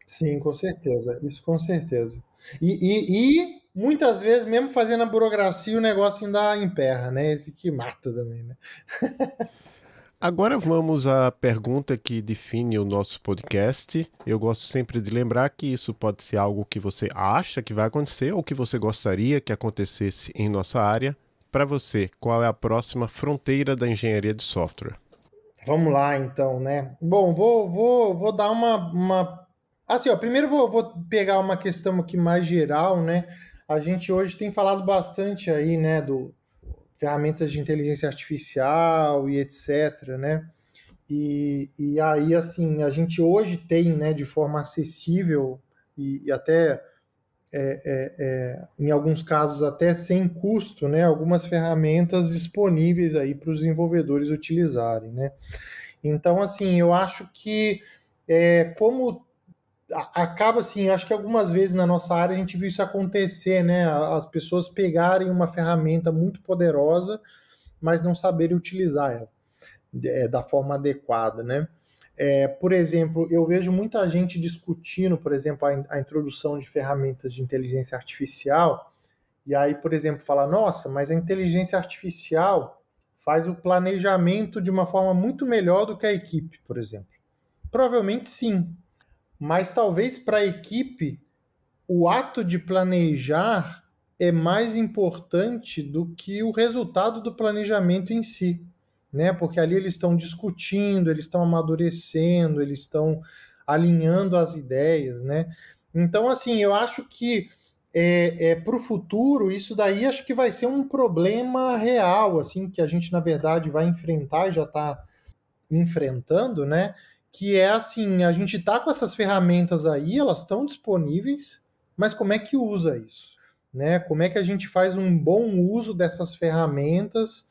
Sim, com certeza, isso com certeza. E, e, e, muitas vezes, mesmo fazendo a burocracia, o negócio ainda emperra, né? Esse que mata também, né? (laughs) Agora vamos à pergunta que define o nosso podcast. Eu gosto sempre de lembrar que isso pode ser algo que você acha que vai acontecer ou que você gostaria que acontecesse em nossa área. Para você, qual é a próxima fronteira da engenharia de software? Vamos lá, então, né? Bom, vou, vou, vou dar uma, uma... Assim, ó, primeiro vou, vou pegar uma questão aqui mais geral, né? A gente hoje tem falado bastante aí, né, do, ferramentas de inteligência artificial e etc, né? E, e aí, assim, a gente hoje tem, né, de forma acessível e, e até, é, é, é, em alguns casos, até sem custo, né, algumas ferramentas disponíveis aí para os desenvolvedores utilizarem, né? Então, assim, eu acho que é, como acaba assim, acho que algumas vezes na nossa área a gente viu isso acontecer, né? As pessoas pegarem uma ferramenta muito poderosa, mas não saberem utilizar ela é, da forma adequada, né? É, por exemplo, eu vejo muita gente discutindo, por exemplo, a, a, introdução de ferramentas de inteligência artificial, e aí, por exemplo, fala, nossa, mas a inteligência artificial faz o planejamento de uma forma muito melhor do que a equipe, por exemplo. Provavelmente sim, mas talvez para a equipe o ato de planejar é mais importante do que o resultado do planejamento em si, né? Porque ali eles estão discutindo, eles estão amadurecendo, eles estão alinhando as ideias, né? Então, assim, eu acho que é, é para o futuro isso daí acho que vai ser um problema real, assim, que a gente na verdade vai enfrentar e já está enfrentando, né? Que é assim, a gente tá com essas ferramentas aí, elas estão disponíveis, mas como é que usa isso? Né? Como é que a gente faz um bom uso dessas ferramentas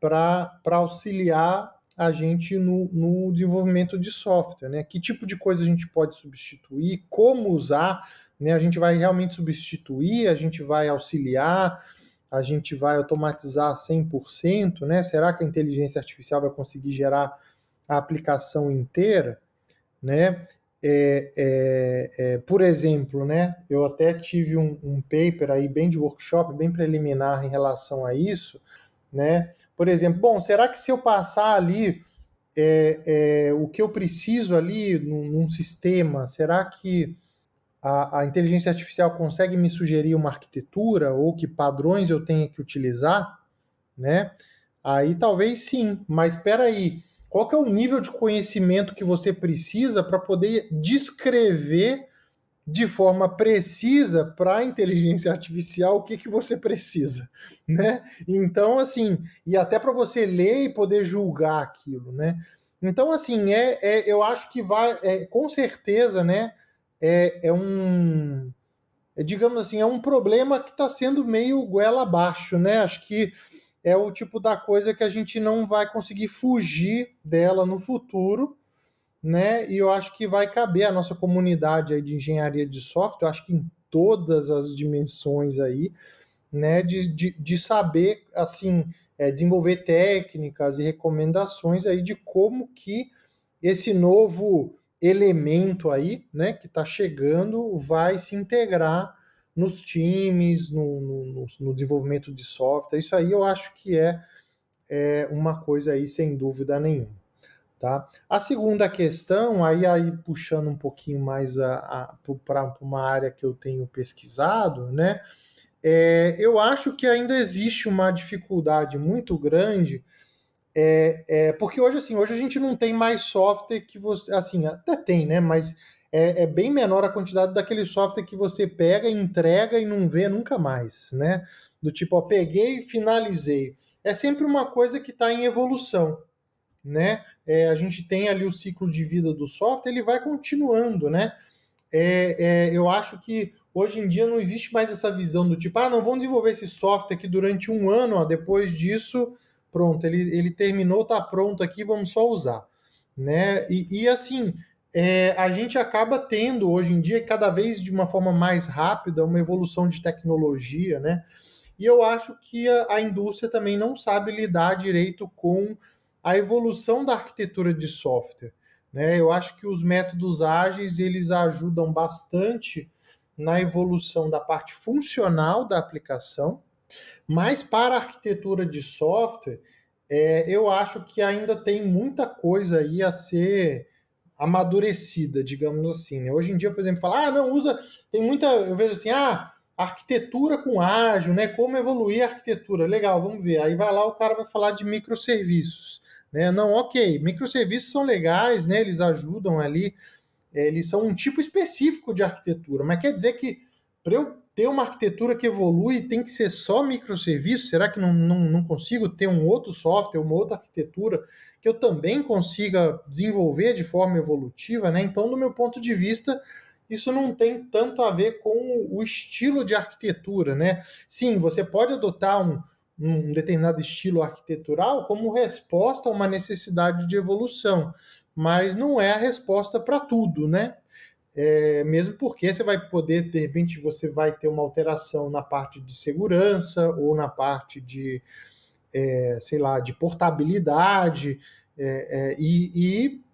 para auxiliar a gente no, no, desenvolvimento de software? Né? Que tipo de coisa a gente pode substituir? Como usar? Né? A gente vai realmente substituir? A gente vai auxiliar? A gente vai automatizar 100%? Né? Será que a inteligência artificial vai conseguir gerar a aplicação inteira, né? É, é, é, por exemplo, né, eu até tive um, um, paper aí bem de workshop, bem preliminar em relação a isso, né? Por exemplo, bom, será que se eu passar ali é, é, o que eu preciso ali num, num sistema, será que a, a, inteligência artificial consegue me sugerir uma arquitetura ou que padrões eu tenha que utilizar, né? Aí talvez sim, mas espera aí, qual que é o nível de conhecimento que você precisa para poder descrever de forma precisa para a inteligência artificial o que, que você precisa, né? Então, assim, e até para você ler e poder julgar aquilo, né? Então, assim, é, é eu acho que vai, é, com certeza, né? É, é um, é, digamos assim, é um problema que está sendo meio goela abaixo, né? Acho que é o tipo da coisa que a gente não vai conseguir fugir dela no futuro, né? E eu acho que vai caber a nossa comunidade aí de engenharia de software, acho que em todas as dimensões aí, né? De, de, de saber, assim, é, desenvolver técnicas e recomendações aí de como que esse novo elemento aí, né, que está chegando, vai se integrar nos times, no, no, no, desenvolvimento de software. Isso aí eu acho que é, é uma coisa aí sem dúvida nenhuma. Tá? A segunda questão, aí, aí puxando um pouquinho mais para uma área que eu tenho pesquisado, né? É, eu acho que ainda existe uma dificuldade muito grande, é, é, porque hoje assim, hoje a gente não tem mais software que você, assim, até tem, né? Mas é, é, bem menor a quantidade daquele software que você pega, entrega e não vê nunca mais, né? Do tipo, ó, peguei finalizei. É sempre uma coisa que está em evolução, né? É, a gente tem ali o ciclo de vida do software, ele vai continuando, né? É, é, eu acho que hoje em dia não existe mais essa visão do tipo, ah, não, vamos desenvolver esse software aqui durante um ano, ó, depois disso, pronto, ele, ele terminou, está pronto aqui, vamos só usar. né? E, e assim, é, a gente acaba tendo hoje em dia, cada vez de uma forma mais rápida, uma evolução de tecnologia, né? E eu acho que a, a indústria também não sabe lidar direito com a evolução da arquitetura de software. Né? Eu acho que os métodos ágeis eles ajudam bastante na evolução da parte funcional da aplicação, mas para a arquitetura de software, é, eu acho que ainda tem muita coisa aí a ser amadurecida, digamos assim. Né? Hoje em dia, por exemplo, falar, ah, não, usa. Tem muita. Eu vejo assim, ah, arquitetura com ágil, né? Como evoluir a arquitetura. Legal, vamos ver. Aí vai lá, o cara vai falar de microserviços. Né? Não, ok, microserviços são legais, né? Eles ajudam ali, eles são um tipo específico de arquitetura, mas quer dizer que para eu ter uma arquitetura que evolui tem que ser só microserviço? Será que não, não, não consigo ter um outro software, uma outra arquitetura que eu também consiga desenvolver de forma evolutiva? Né? Então, do meu ponto de vista, isso não tem tanto a ver com o estilo de arquitetura, né? Sim, você pode adotar um, um determinado estilo arquitetural como resposta a uma necessidade de evolução, mas não é a resposta para tudo, né? É, mesmo porque você vai poder, de repente, você vai ter uma alteração na parte de segurança ou na parte de, é, sei lá, de portabilidade, é, é e, e,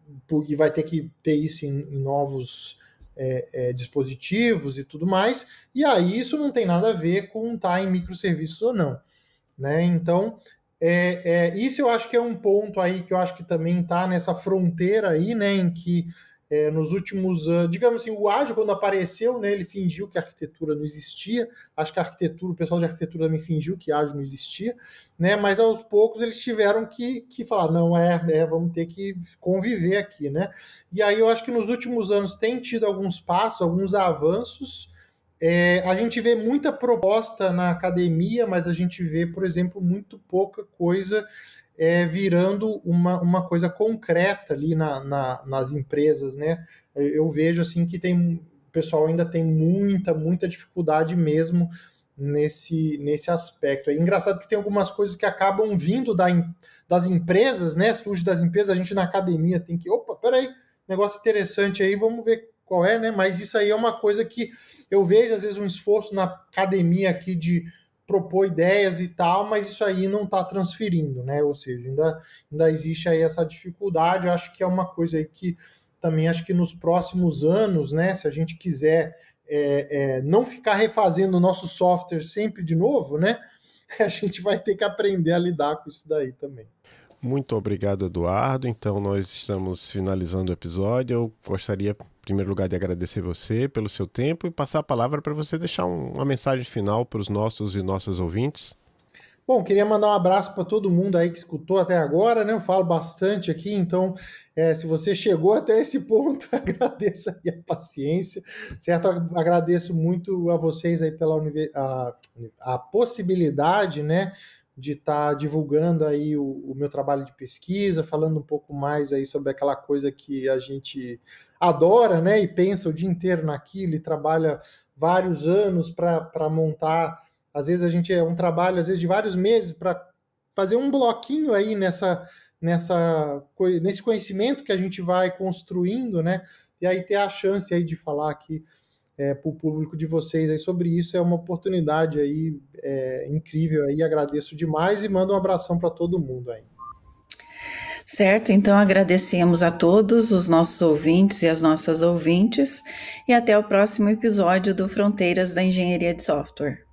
e, vai ter que ter isso em, em novos é, é, dispositivos e tudo mais, e aí isso não tem nada a ver com estar em microserviços ou não. Né? Então, isso eu acho que é um ponto aí que eu acho que também está nessa fronteira aí, né, em que é, nos últimos anos, digamos assim, o ágil quando apareceu, né, ele fingiu que a arquitetura não existia. Acho que a arquitetura, o pessoal de arquitetura também fingiu que ágil não existia, né? Mas aos poucos eles tiveram que, que falar, não é, é, vamos ter que conviver aqui, né? E aí eu acho que nos últimos anos tem tido alguns passos, alguns avanços é, a gente vê muita proposta na academia, mas a gente vê, por exemplo, muito pouca coisa é, virando uma, uma coisa concreta ali na, na, nas empresas, né? Eu vejo assim que tem o pessoal ainda tem muita, muita dificuldade mesmo nesse, nesse aspecto. É engraçado que tem algumas coisas que acabam vindo da, das empresas, né? Surge das empresas, a gente na academia tem que, opa, peraí, negócio interessante aí, vamos ver qual é, né? Mas isso aí é uma coisa que eu vejo, às vezes, um esforço na academia aqui de propor ideias e tal, mas isso aí não está transferindo, né? Ou seja, ainda, ainda existe aí essa dificuldade. Eu acho que é uma coisa aí que também acho que nos próximos anos, né? Se a gente quiser é, é, não ficar refazendo o nosso software sempre de novo, né? (laughs) A gente vai ter que aprender a lidar com isso daí também. Muito obrigado, Eduardo. Então, nós estamos finalizando o episódio. Eu gostaria, primeiro lugar, de agradecer você pelo seu tempo e passar a palavra para você deixar um, uma mensagem final para os nossos e nossas ouvintes. Bom, queria mandar um abraço para todo mundo aí que escutou até agora, né? Eu falo bastante aqui, então, é, se você chegou (laughs) até esse ponto, (laughs) agradeço aí a paciência, certo? Agradeço muito a vocês aí pela a, a possibilidade, né? de estar tá divulgando aí o, o, meu trabalho de pesquisa, falando um pouco mais aí sobre aquela coisa que a gente adora, né? E pensa o dia inteiro naquilo e trabalha vários anos para montar. Às vezes a gente é um trabalho, às vezes de vários meses para fazer um bloquinho aí nessa nessa nesse conhecimento que a gente vai construindo, né? E aí ter a chance aí de falar aqui é, para o público de vocês aí sobre isso. É uma oportunidade aí é, incrível aí. Agradeço demais e mando um abração para todo mundo aí. Certo, então agradecemos a todos os nossos ouvintes e as nossas ouvintes e até o próximo episódio do Fronteiras da Engenharia de Software.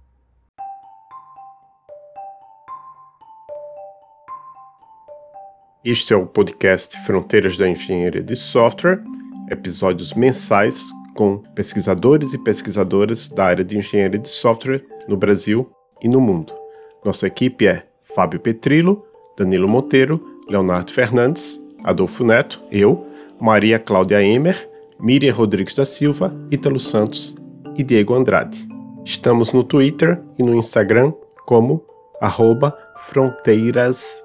Este é o podcast Fronteiras da Engenharia de Software, episódios mensais com pesquisadores e pesquisadoras da área de engenharia de software no Brasil e no mundo. Nossa equipe é Fábio Petrilo, Danilo Monteiro, Leonardo Fernandes, Adolfo Neto, eu, Maria Cláudia Emer, Miriam Rodrigues da Silva, Ítalo Santos e Diego Andrade. Estamos no Twitter e no Instagram como arroba fronteirasES.